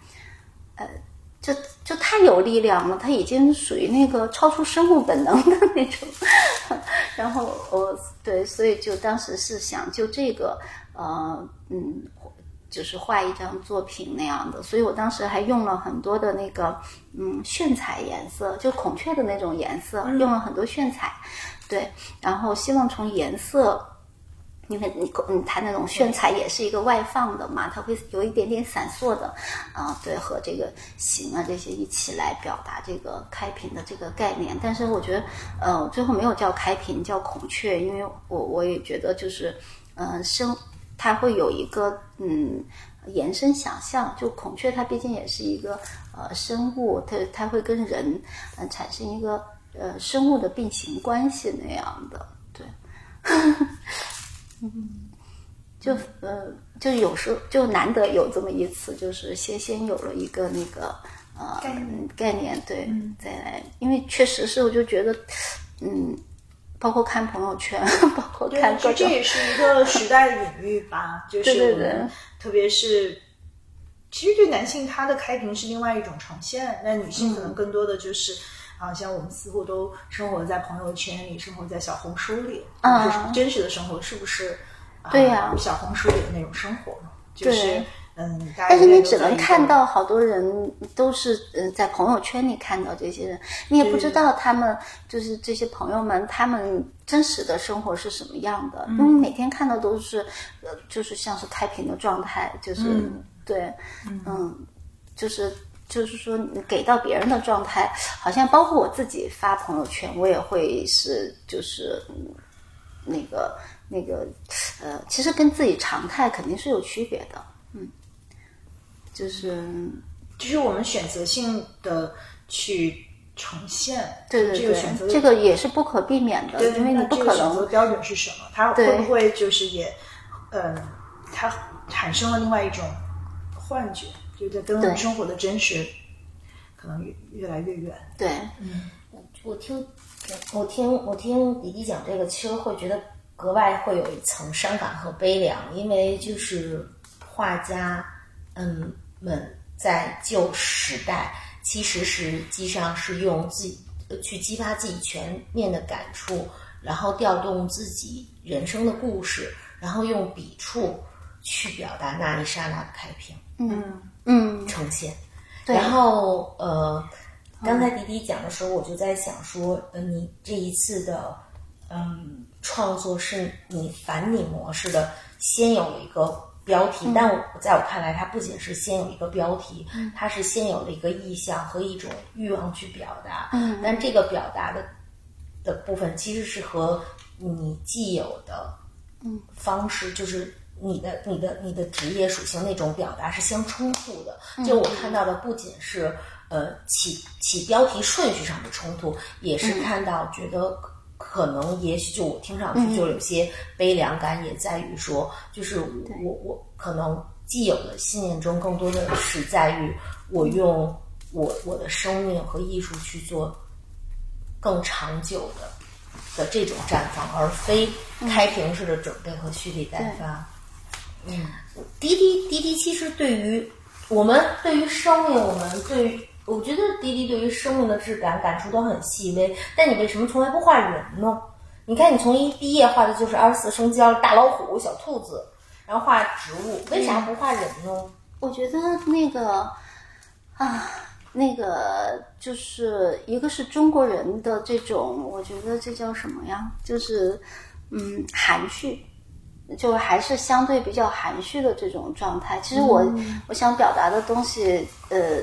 呃。就就太有力量了，它已经属于那个超出生物本能的那种。然后我对，所以就当时是想就这个呃嗯，就是画一张作品那样的。所以我当时还用了很多的那个嗯炫彩颜色，就孔雀的那种颜色，用了很多炫彩。对，然后希望从颜色。因为你嗯，它那种炫彩也是一个外放的嘛，它会有一点点闪烁的，啊，对，和这个形啊这些一起来表达这个开屏的这个概念。但是我觉得，呃，最后没有叫开屏，叫孔雀，因为我我也觉得就是，嗯，生它会有一个嗯延伸想象，就孔雀它毕竟也是一个呃生物，它它会跟人嗯产生一个呃生物的并行关系那样的，对。嗯，就呃，就有时候就难得有这么一次，就是先先有了一个那个呃概念，对，再来，因为确实是，我就觉得，嗯，包括看朋友圈，包括看各种，这也是一个时代的隐喻吧，就是我们。特别是，其实对男性他的开屏是另外一种呈现，那女性可能更多的就是。好像我们似乎都生活在朋友圈里，生活在小红书里。嗯，真实的生活是不是？对呀，小红书里的那种生活，就是嗯。但是你只能看到好多人都是嗯在朋友圈里看到这些人，你也不知道他们就是这些朋友们他们真实的生活是什么样的，因为每天看到都是呃就是像是开屏的状态，就是对，嗯，就是。就是说，给到别人的状态，好像包括我自己发朋友圈，我也会是就是那个那个呃，其实跟自己常态肯定是有区别的，嗯，就是就是我们选择性的去呈现，对对对，这个选择这个也是不可避免的，对因为你不可能。选择标准是什么？它会不会就是也嗯，它产生了另外一种幻觉？就在跟我们生活的真实，可能越越来越远。对，嗯，我听我听我听迪迪讲这个，其实会觉得格外会有一层伤感和悲凉，因为就是画家嗯们在旧时代，其实实际上是用自己去激发自己全面的感触，然后调动自己人生的故事，然后用笔触去表达那一刹那的开屏。嗯。嗯，呈现。然后呃，刚才迪迪讲的时候，我就在想说，呃，你这一次的嗯创作是你反拟模式的，先有了一个标题，但我在我看来，它不仅是先有一个标题，它是先有了一个意向和一种欲望去表达。嗯，但这个表达的的部分其实是和你既有的嗯方式，就是。你的、你的、你的职业属性那种表达是相冲突的。就我看到的，不仅是呃起起标题顺序上的冲突，也是看到觉得可能也许就我听上去就有些悲凉感，也在于说，就是我我可能既有的信念中，更多的是在于我用我我的生命和艺术去做更长久的的这种绽放，而非开屏式的准备和蓄力待发。嗯，滴滴滴滴，其实对于我们，对于生命，我们对于，我觉得滴滴对于生命的质感感触都很细微。但你为什么从来不画人呢？你看，你从一毕业画的就是二十四生肖、大老虎、小兔子，然后画植物，为啥不画人呢？我觉得那个啊，那个就是一个是中国人的这种，我觉得这叫什么呀？就是嗯，含蓄。就还是相对比较含蓄的这种状态。其实我我想表达的东西，呃，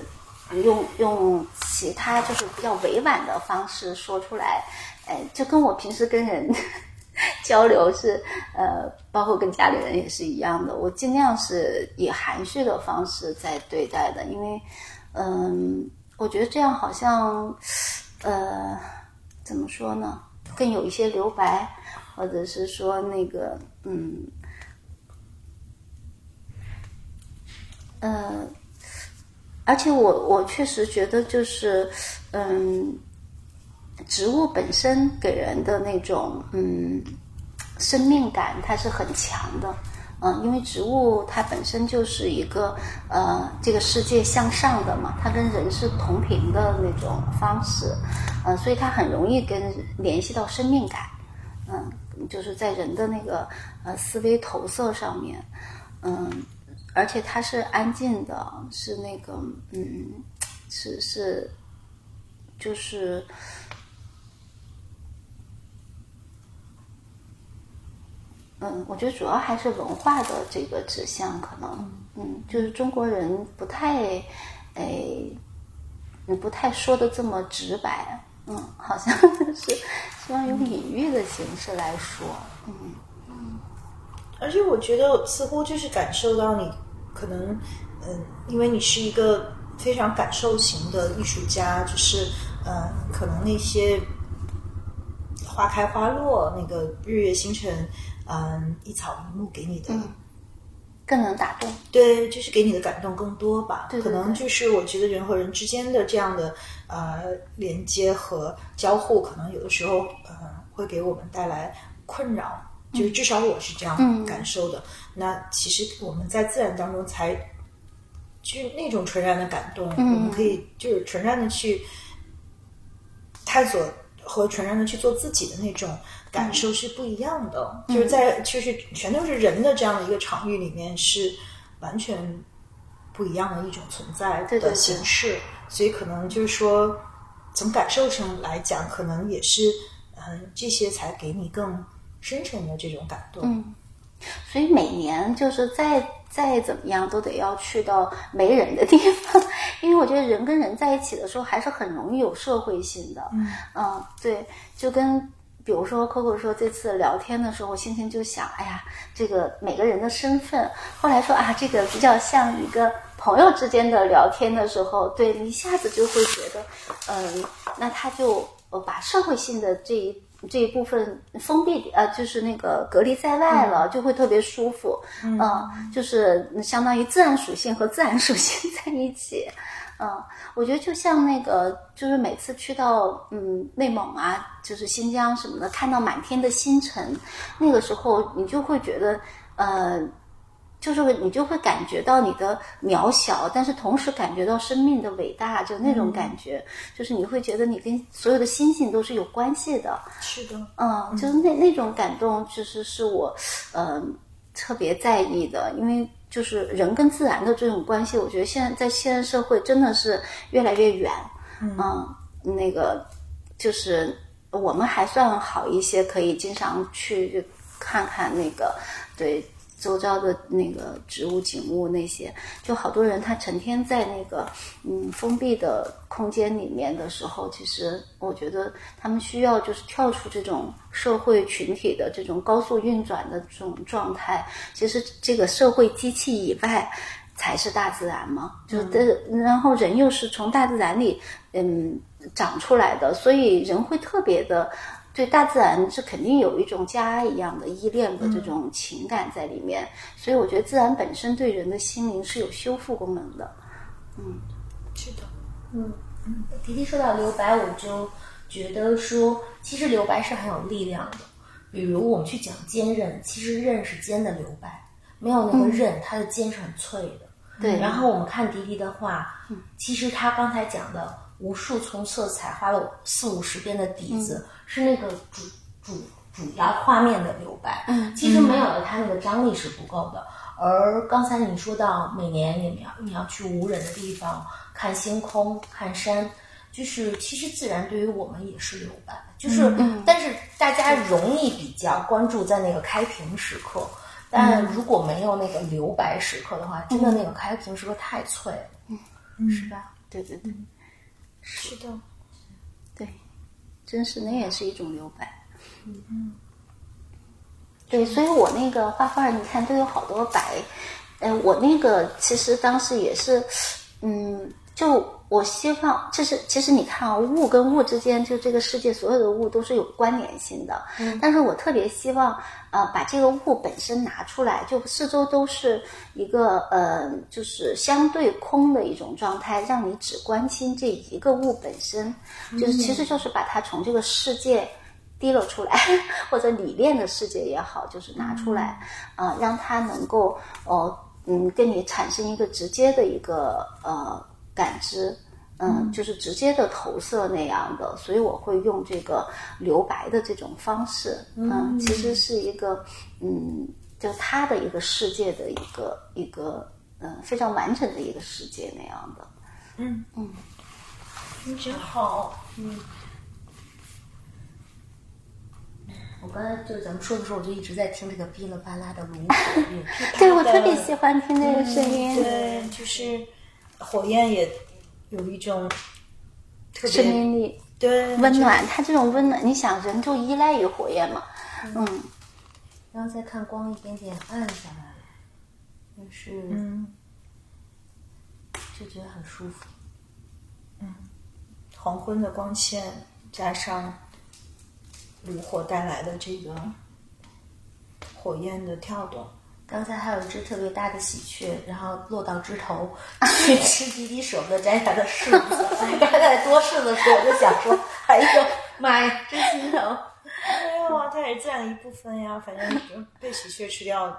用用其他就是比较委婉的方式说出来，哎，就跟我平时跟人 交流是，呃，包括跟家里人也是一样的。我尽量是以含蓄的方式在对待的，因为，嗯，我觉得这样好像，呃，怎么说呢，更有一些留白。或者是说那个，嗯，呃，而且我我确实觉得就是，嗯，植物本身给人的那种嗯生命感，它是很强的。嗯，因为植物它本身就是一个呃这个世界向上的嘛，它跟人是同频的那种方式，呃，所以它很容易跟联系到生命感，嗯，就是在人的那个呃思维投射上面，嗯，而且它是安静的，是那个嗯，是是就是。嗯，我觉得主要还是文化的这个指向，可能，嗯，就是中国人不太，诶，嗯，不太说的这么直白，嗯，好像 是希望用隐喻的形式来说，嗯嗯，而且我觉得似乎就是感受到你可能，嗯，因为你是一个非常感受型的艺术家，就是嗯，可能那些花开花落，那个日月星辰。嗯，一草一木给你的更能打动，对，就是给你的感动更多吧。对，可能就是我觉得人和人之间的这样的呃连接和交互，可能有的时候呃会给我们带来困扰，就是至少我是这样感受的。那其实我们在自然当中才就那种纯然的感动，我们可以就是纯然的去探索和纯然的去做自己的那种。感受是不一样的，就是在就是全都是人的这样的一个场域里面，是完全不一样的一种存在的形式。所以可能就是说，从感受上来讲，可能也是嗯，这些才给你更深沉的这种感动。嗯，所以每年就是再再怎么样，都得要去到没人的地方，因为我觉得人跟人在一起的时候，还是很容易有社会性的。嗯嗯，对，就跟。比如说，Coco 说这次聊天的时候，心情就想，哎呀，这个每个人的身份。后来说啊，这个比较像一个朋友之间的聊天的时候，对你一下子就会觉得，嗯，那他就呃把社会性的这一这一部分封闭，呃，就是那个隔离在外了，就会特别舒服。嗯，就是相当于自然属性和自然属性在一起。嗯，我觉得就像那个，就是每次去到嗯内蒙啊，就是新疆什么的，看到满天的星辰，那个时候你就会觉得，呃，就是你就会感觉到你的渺小，但是同时感觉到生命的伟大，就那种感觉，就是你会觉得你跟所有的星星都是有关系的。是的，嗯，就是那那种感动，其实是我嗯特别在意的，因为。就是人跟自然的这种关系，我觉得现在在现代社会真的是越来越远。嗯，那个就是我们还算好一些，可以经常去看看那个对。周遭的那个植物景物那些，就好多人他成天在那个嗯封闭的空间里面的时候，其实我觉得他们需要就是跳出这种社会群体的这种高速运转的这种状态。其实这个社会机器以外才是大自然嘛，就的，然后人又是从大自然里嗯长出来的，所以人会特别的。对大自然是肯定有一种家一样的依恋的这种情感在里面，所以我觉得自然本身对人的心灵是有修复功能的。嗯，是的，嗯嗯。迪迪说到留白，我就觉得说，其实留白是很有力量的。比如我们去讲坚韧，其实韧是坚的留白，没有那个韧，它的坚是很脆的。对。然后我们看迪迪的话，其实他刚才讲的无数重色彩，花了四五十遍的底子。是那个主主主要画面的留白，嗯，其实没有了它那个张力是不够的。而刚才你说到每年你要你要去无人的地方看星空看山，就是其实自然对于我们也是留白，就是但是大家容易比较关注在那个开屏时刻，但如果没有那个留白时刻的话，真的那个开屏时刻太脆了，嗯，是吧？对对对，是的。对真是，那也是一种留白。嗯嗯，对，所以我那个画画，你看都有好多白。哎，我那个其实当时也是，嗯，就我希望，就是其实你看啊，物跟物之间，就这个世界所有的物都是有关联性的。嗯，但是我特别希望。呃，把这个物本身拿出来，就四周都是一个呃，就是相对空的一种状态，让你只关心这一个物本身，就是其实就是把它从这个世界滴了出来，或者理念的世界也好，就是拿出来，啊、让它能够哦，嗯，跟你产生一个直接的一个呃感知，嗯，就是直接的投射那样的，所以我会用这个留白的这种方式，嗯，其实是一个嗯，就他的一个世界的一个一个嗯非常完整的一个世界那样的，嗯嗯，真好，嗯我刚才就是咱们说的时候，我就一直在听这个噼里啪啦的炉火。对我特别喜欢听那个声音，对，就是火焰也有一种特生别命力。对温暖，它这种温暖，你想人就依赖于火焰嘛，嗯，然后再看光一点点暗下来，就是嗯，就觉得很舒服。嗯黄昏的光线加上炉火带来的这个火焰的跳动，刚才还有一只特别大的喜鹊，然后落到枝头 去吃滴滴舍不得摘下的柿子。刚才多柿子时，我就想说，哎呦妈呀，真心疼。没有啊，它也是自然一部分呀。反正 被喜鹊吃掉，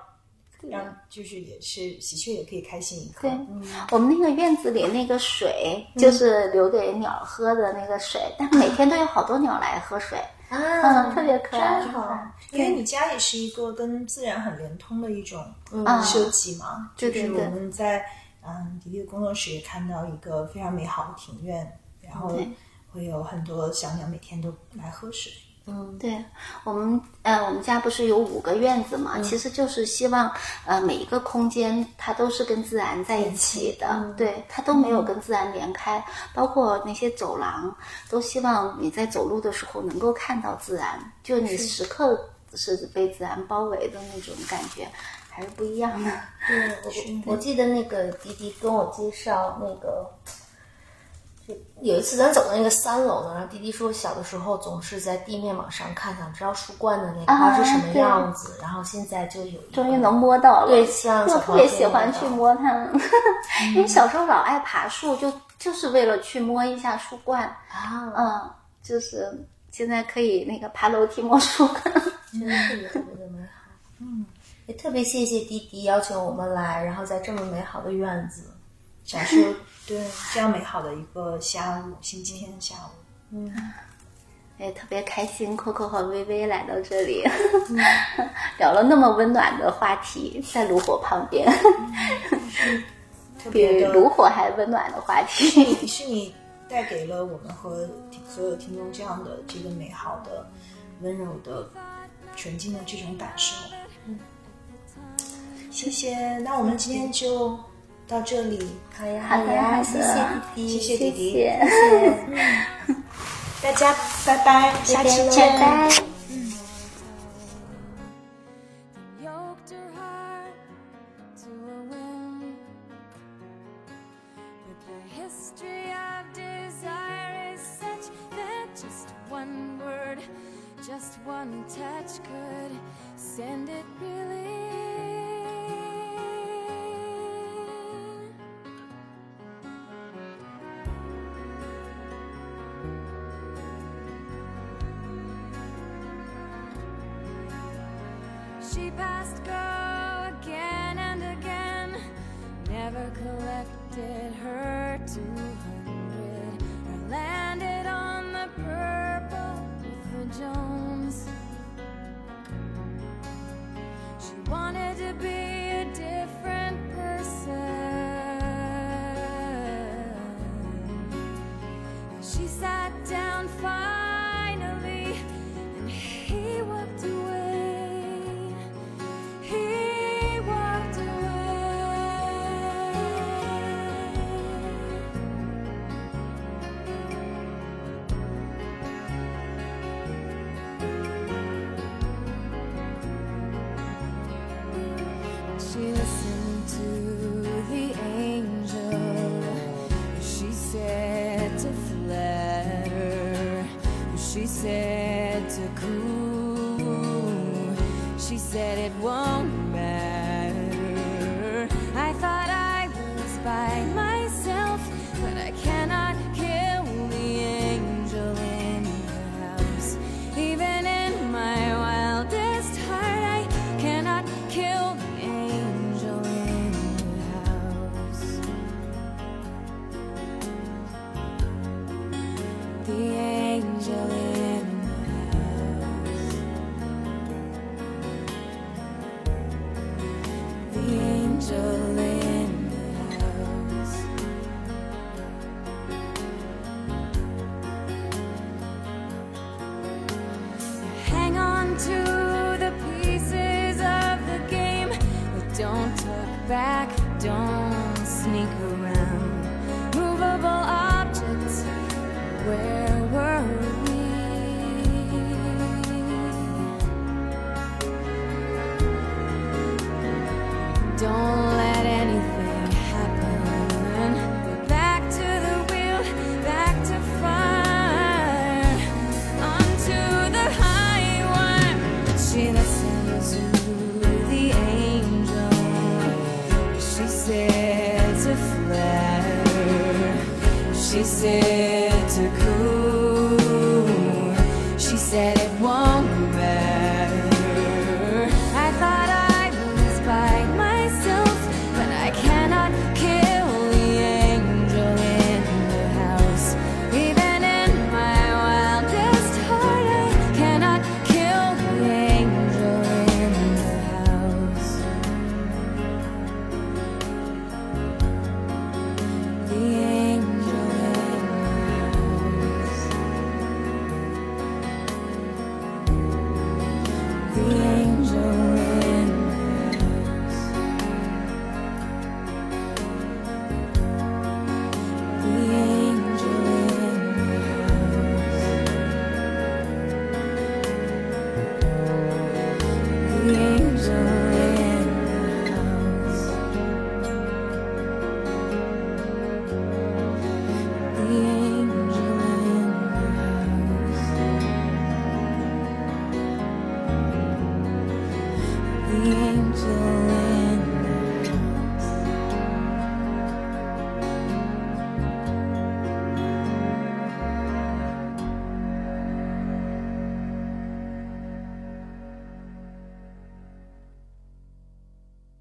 让就是也是喜鹊也可以开心一刻。对，我们那个院子里那个水就是留给鸟喝的那个水，但每天都有好多鸟来喝水，啊，嗯，特别可爱真。好，因为你家也是一个跟自然很连通的一种啊设计嘛。就是我们在嗯迪迪的工作室也看到一个非常美好的庭院，然后会有很多小鸟每天都来喝水。嗯，对我们，呃，我们家不是有五个院子嘛？其实就是希望，呃，每一个空间它都是跟自然在一起的，对，它都没有跟自然连开，包括那些走廊，都希望你在走路的时候能够看到自然，就你时刻是被自然包围的那种感觉，还是不一样的。对，我我记得那个迪迪跟我介绍那个，就有一次咱走到那个三楼呢，然后滴滴说小的时候总是在地面往上看，想知道树冠的那块啊是什么样子，然后现在就有终于能摸到了，对像我特别喜欢去摸它们，因为小时候老爱爬树，就就是为了去摸一下树冠。啊，嗯，就是现在可以那个爬楼梯摸树冠。真的特别特别的美好。嗯，也特别谢谢滴滴邀请我们来，然后在这么美好的院子，享受对这样美好的一个下午，星期天的下午。嗯，也特别开心，Coco 和微微来到这里，聊了那么温暖的话题，在炉火旁边，特比炉火还温暖的话题。你是你带给了我们和所有听众这样的这个美好的、温柔的、纯净的这种感受。嗯，谢谢。那我们今天就到这里，好呀好的呀，谢谢弟弟，谢谢弟弟谢，大家拜拜，下期见。拜。yoked her She passed go again and again, never collected her 200 or landed on the purple with the Jones. She wanted to be cool. She said it won't